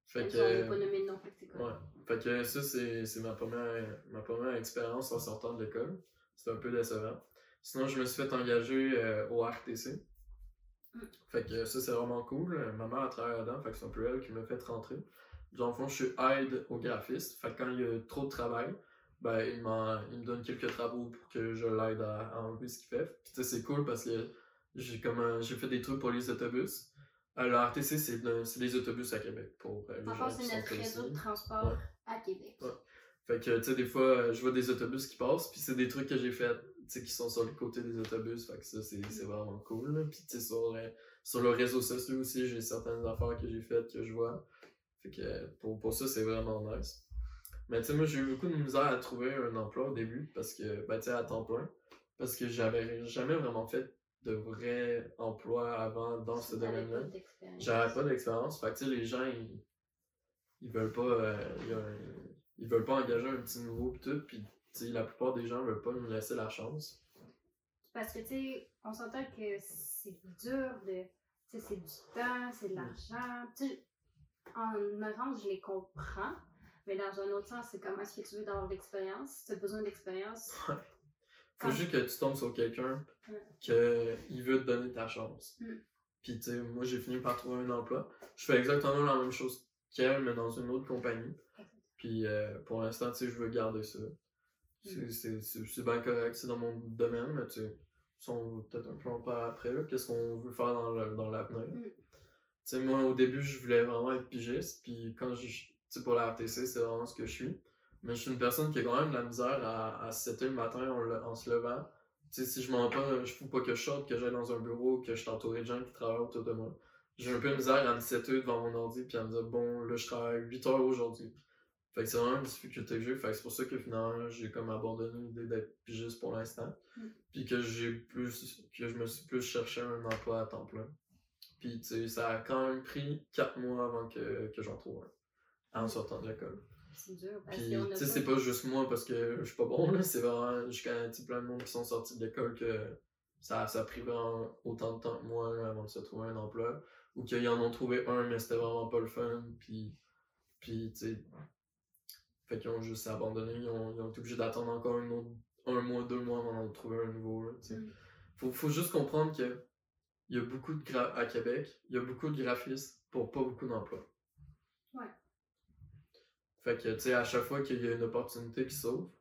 fait que pas nommé nom, fait que. Ouais. Fait que ça, c'est c'est ma première, ma première expérience en sortant de l'école. C'était un peu décevant. Sinon, je me suis fait engager euh, au RTC. Mm. Fait que ça, c'est vraiment cool. Ma mère a travaillé là-dedans, fait que c'est un peu elle qui m'a fait rentrer. Dans le fond, je suis aide au graphiste. Fait que quand il y a trop de travail, ben, il, m'en- il me donne quelques travaux pour que je l'aide à, à enlever ce qu'il fait. Puis tu sais, c'est cool parce que j'ai comme j'ai fait des trucs pour les autobus. Euh, le RTC, c'est le- c'est les autobus à Québec pour euh, les En gens fait, qui c'est notre réseau de transport Ouais. à Québec. Ouais. Fait que, tu sais, des fois, euh, je vois des autobus qui passent, puis c'est des trucs que j'ai fait, tu sais, qui sont sur le côté des autobus. Fait que ça, c'est c'est vraiment cool. Puis, tu sais, sur, euh, sur le réseau social aussi, j'ai certaines affaires que j'ai faites que je vois. Fait que, pour, pour ça, c'est vraiment nice. Mais, tu sais, moi, j'ai eu beaucoup de misère à trouver un emploi au début, parce que, ben, tu sais, à temps plein. Parce que j'avais jamais vraiment fait de vrai emploi avant dans ce domaine-là. d'expérience. J'avais pas d'expérience. Fait que, tu sais, les gens, ils, ils veulent pas, euh, ils, ils veulent pas engager un petit nouveau pis tout. Pis, tu sais, la plupart des gens veulent pas nous laisser la chance. Parce que, tu sais, on s'entend que c'est dur de. Tu sais, c'est du temps, c'est de l'argent. Tu sais, en ignorance, je les comprends. Mais dans un autre sens, c'est comment est-ce que tu veux d'avoir l'expérience? Si tu as besoin d'expérience, Faut Quand- juste que tu tombes sur quelqu'un Ouais. que il veut te donner ta chance. Mm. Puis, tu sais, moi, j'ai fini par trouver un emploi. Je fais exactement la même chose qu'elle, mais dans une autre compagnie. Puis, euh, pour l'instant, tu sais, je veux garder ça. C'est- C'est bien correct, c'est dans mon domaine, mais tu sais, on peut-être un peu en parler après. Qu'est-ce qu'on veut faire dans le- dans l'avenir? Mm. Sais, moi, au début, je voulais vraiment être pigiste, puis quand je. Tu sais, pour la RTC, c'est vraiment ce que je suis. Mais je suis une personne qui a quand même de la misère à, à se le matin en, en se levant. Tu sais, si je m'en pas, je fous pas que je sorte, que j'aille dans un bureau, que je suis entouré de gens qui travaillent autour de moi. J'ai un peu de misère à me setter devant mon ordi, puis à me dire, bon, là, je travaille 8 heures aujourd'hui. Fait que c'est vraiment une difficulté que j'ai. Fait que c'est pour ça que finalement, j'ai comme abandonné l'idée d'être pigiste pour l'instant. Mm. Puis que j'ai plus. que je me suis plus cherché un emploi à temps plein. Puis tu sais, ça a quand même pris 4 mois avant que, que j'en trouve un. En sortant de l'école. c'est dur. Parce Puis tu sais, c'est pas juste moi parce que je suis pas bon, là. C'est vraiment. Je connais plein de monde qui sont sortis de l'école que ça, ça a pris vraiment autant de temps que moi là, avant de se trouver un emploi. Ou qu'ils en ont trouvé un, mais c'était vraiment pas le fun. Puis, puis tu sais. Fait qu'ils ont juste abandonné. Ils ont, ils ont été obligés d'attendre encore un, autre, un mois, deux mois avant d'en trouver un nouveau. Là. Mm. faut, faut juste comprendre que il y a beaucoup de gra- à Québec, il y a beaucoup de graphistes pour pas beaucoup d'emplois. Ouais. Fait que, tu sais, à chaque fois qu'il y a une opportunité qui s'ouvre,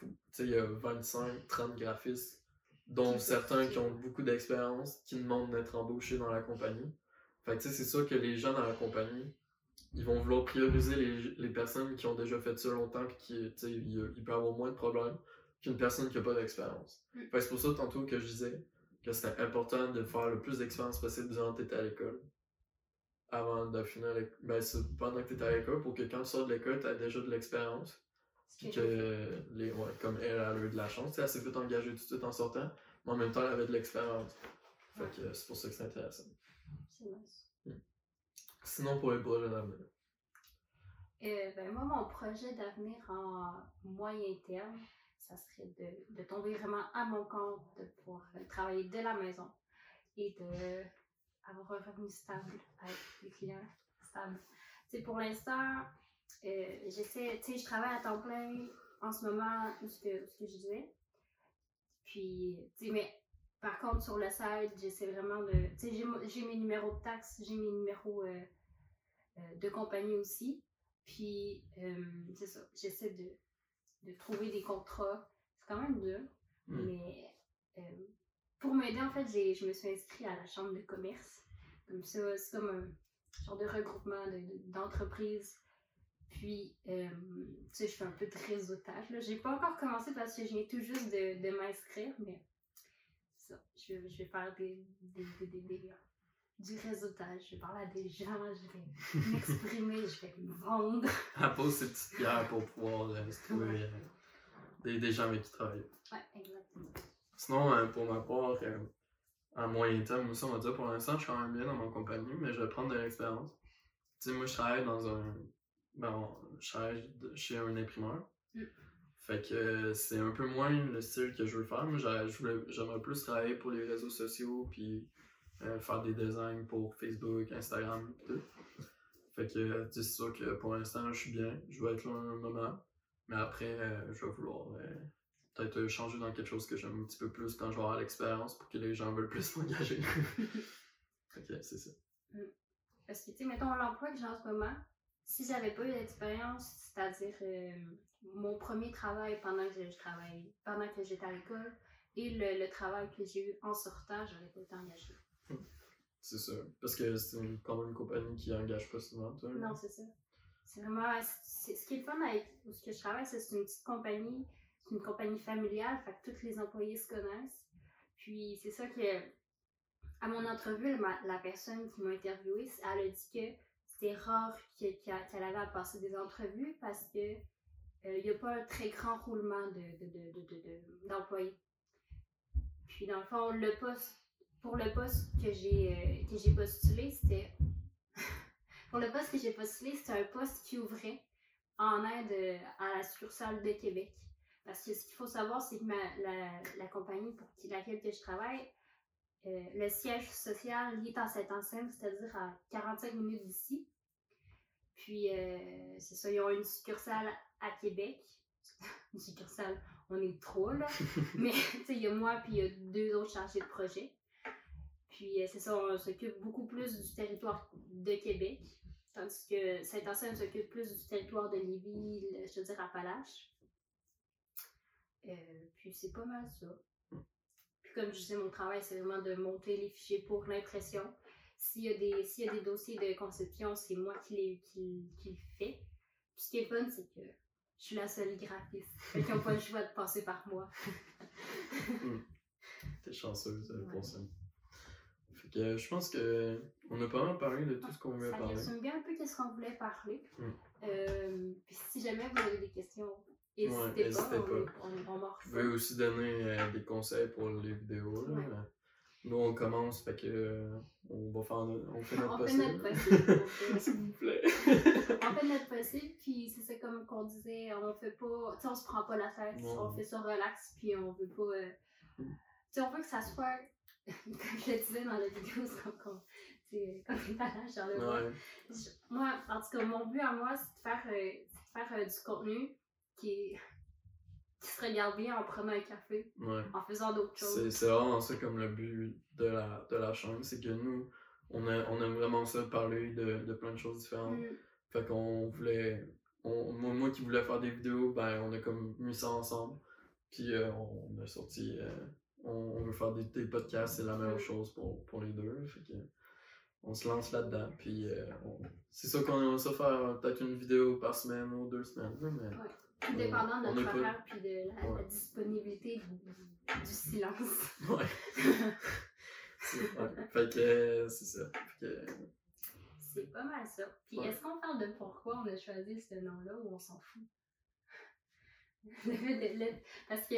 tu sais, il y a 25, 30 graphistes, dont certains qui ont beaucoup d'expérience, qui demandent d'être embauchés dans la compagnie. Fait que, tu sais, c'est sûr que les gens dans la compagnie, ils vont vouloir prioriser les, les personnes qui ont déjà fait ça longtemps, qui, tu sais, il, il peut avoir moins de problèmes qu'une personne qui a pas d'expérience. Mm. Fait que c'est pour ça, tantôt, que je disais que c'était important de faire le plus d'expérience possible durant que t'étais à l'école. Avant de finir l'école. Ben, c'est pendant que t'étais à l'école, pour que quand tu sors de l'école, t'as déjà de l'expérience. ce Puis que les, ouais, comme elle, elle a eu de la chance. Tu Elle s'est fait engager tout de suite en sortant, mais en même temps, elle avait de l'expérience. Fait Ouais. que euh, c'est pour ça que c'est intéressant. C'est nice. Sinon, pour les projets d'avenir. Euh, ben, moi, mon projet d'avenir en moyen terme, ça serait de, de tomber vraiment à mon compte, de pouvoir euh, travailler de la maison et de avoir un revenu stable avec des clients stables. Pour l'instant, euh, j'essaie, tu sais, je travaille à temps plein en ce moment, ce que, ce que je disais. Puis, tu sais, mais par contre, sur le site, j'essaie vraiment de. J'ai mes numéros de taxes, j'ai mes numéros euh, de compagnie aussi. Puis, c'est ça, j'essaie de, de trouver des contrats. C'est quand même dur, Mm. mais euh, pour m'aider, en fait, j'ai- je me suis inscrite à la chambre de commerce. Comme ça, c'est comme un genre de regroupement de- de- d'entreprises. Puis, euh, tu sais, je fais un peu de réseautage. là. J'ai pas encore commencé parce que je viens tout juste de, de m'inscrire, mais ça. Je vais, je vais faire des, des, des, des- des- du réseautage. Je vais parler à des gens, je vais m'exprimer, je vais me vendre. Elle pose ses petites pierres pour pouvoir euh, se trouver euh, des, des gens avec qui travailler. Ouais, exactement. Sinon, euh, pour ma part, à moyen terme aussi, on va dire, pour l'instant, je suis quand même bien dans ma compagnie, mais je vais prendre de l'expérience. Tu sais, moi, je travaille dans un. Ben, je travaille chez un imprimeur. Mm. Fait que c'est un peu moins le style que je veux faire. Moi, j'aimerais plus travailler pour les réseaux sociaux, puis euh, faire des designs pour Facebook, Instagram, et tout. Fait que euh, c'est sûr que pour l'instant, je suis bien. Je vais être là un moment. Mais après, euh, je vais vouloir peut-être changer dans quelque chose que j'aime un petit peu plus quand je vais avoir l'expérience pour que les gens veulent plus m'engager. ok, c'est ça. Parce que, tu sais, mettons, l'emploi que j'ai en ce moment, si j'avais pas eu d'expérience, c'est-à-dire euh, mon premier travail pendant que je travaillais, pendant que j'étais à l'école, et le, le travail que j'ai eu en sortant, j'aurais pas été engagée. C'est ça. Parce que c'est quand même une compagnie qui engage pas souvent. Non, c'est ça. C'est vraiment. ce qui est fun avec où ce que je travaille, c'est c'est une petite compagnie, c'est une compagnie familiale, fait que tous les employés se connaissent. Puis c'est ça que. À mon entrevue, la personne qui m'a interviewée, elle a dit que c'était rare que- qu'elle avait à passer des entrevues parce que il n'y a pas un très grand roulement de- de- de- d'employés. Puis dans le fond, le poste, pour le poste que j'ai euh, que j'ai postulé, c'était pour le poste que j'ai postulé, c'était un poste qui ouvrait en aide euh, à la succursale de Québec. Parce que ce qu'il faut savoir, c'est que ma- la, la compagnie pour laquelle que je travaille, euh, le siège social il est en cette enceinte, c'est-à-dire à 45 minutes d'ici. Puis, euh, c'est ça, ils ont une succursale à Québec. Une succursale, on est trois, là. Mais, tu sais, il y a moi, puis il y a deux autres chargés de projet. Puis, euh, c'est ça, on s'occupe beaucoup plus du territoire de Québec. Tandis que Saint-Anselme s'occupe plus du territoire de Lévis, je veux dire Appalaches. Euh, puis c'est pas mal ça. Puis comme je disais, mon travail, c'est vraiment de monter les fichiers pour l'impression. S'il y, a des- s'il y a des dossiers de conception, c'est moi qui les qui, qui le fais. Puis ce qui est fun, c'est que je suis la seule graphiste. Fait qu'ils n'ont pas le choix de passer par moi. T'es chanceuse euh, Ouais. pour ça. Euh, je pense que on a pas mal parlé de tout ce qu'on voulait Ça parler. résume bien un peu qu'est-ce qu'on voulait parler. Mm. Euh, puis si jamais vous avez des questions, n'hésitez pas. On, pas. on, on Je veux aussi donner euh, des conseils pour les vidéos. Là. Ouais. Nous, on commence, fait que euh, on va faire notre, on fait notre On fait possible. notre possible. on fait- S'il vous plaît. on fait notre possible, puis c'est ça comme qu'on disait, on fait pas, tu sais, on se prend pas la tête, on fait ça relax, puis on veut pas, euh, Mm. tu sais, on veut que ça soit, comme je le disais dans la vidéo, c'est comme genre le Ouais. Je- Moi, en tout cas, mon but à moi, c'est de faire, euh, de faire euh, du contenu qui, est- qui se regarde bien en prenant un café, Ouais. en faisant d'autres choses. c'est vraiment ça comme le but de la, de la chaîne, c'est que nous, on, a, on aime vraiment ça, parler de, de plein de choses différentes. Mm, Fait qu'on voulait, on, moi, moi qui voulais faire des vidéos, ben on a comme mis ça ensemble. Puis euh, on a sorti, on, on veut faire des, des podcasts, c'est la meilleure chose pour, pour les deux. Fait que on se lance là-dedans. Puis euh, on- c'est sûr qu'on aimerait ça faire peut-être une vidéo par semaine ou deux semaines, mais Ouais. Dépendant de notre pas- horaire, puis de la, disponibilité du, du silence. ouais. C'est- ouais. Fait que euh, c'est ça. Que, C'est pas mal ça. Puis est-ce qu'on parle de pourquoi on a choisi ce nom-là ou on s'en fout? Le le- Parce que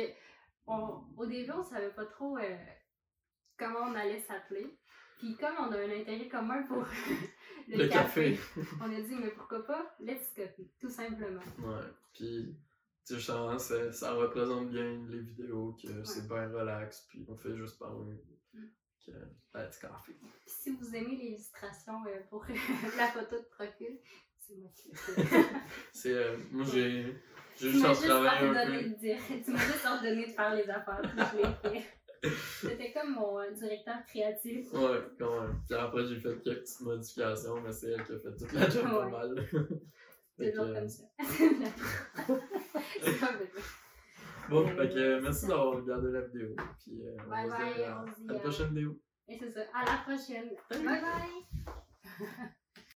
on- au début, on savait pas trop euh, comment on allait s'appeler. Puis comme on a un intérêt commun pour le, le café. on a dit mais pourquoi pas Let's Coffee, tout simplement. Ouais, puis tu sais, justement, ça, ça représente bien les vidéos, que c'est bien relax, puis on fait juste parler. Mm. Que, let's coffee. Puis si vous aimez l'illustration euh, pour la photo de profil, c'est moi qui l'ai fait. C'est, euh, moi j'ai, j'ai Tu juste m'as à juste travailler un ordonné peu. de dire, tu m'as juste ordonné de faire les affaires, puis je l'ai fait. C'était comme mon euh, directeur créatif. Ouais, quand même. Puis après, j'ai fait quelques petites modifications, mais c'est elle qui a fait toute la job pas mal. Toujours comme ça. C'est pas vrai. Bon, Euh, fait que euh, c'est merci d'avoir regardé la vidéo. Puis euh, on Bye se bye, à, on dit à la prochaine vidéo. Et c'est ça. À la prochaine. Bye bye.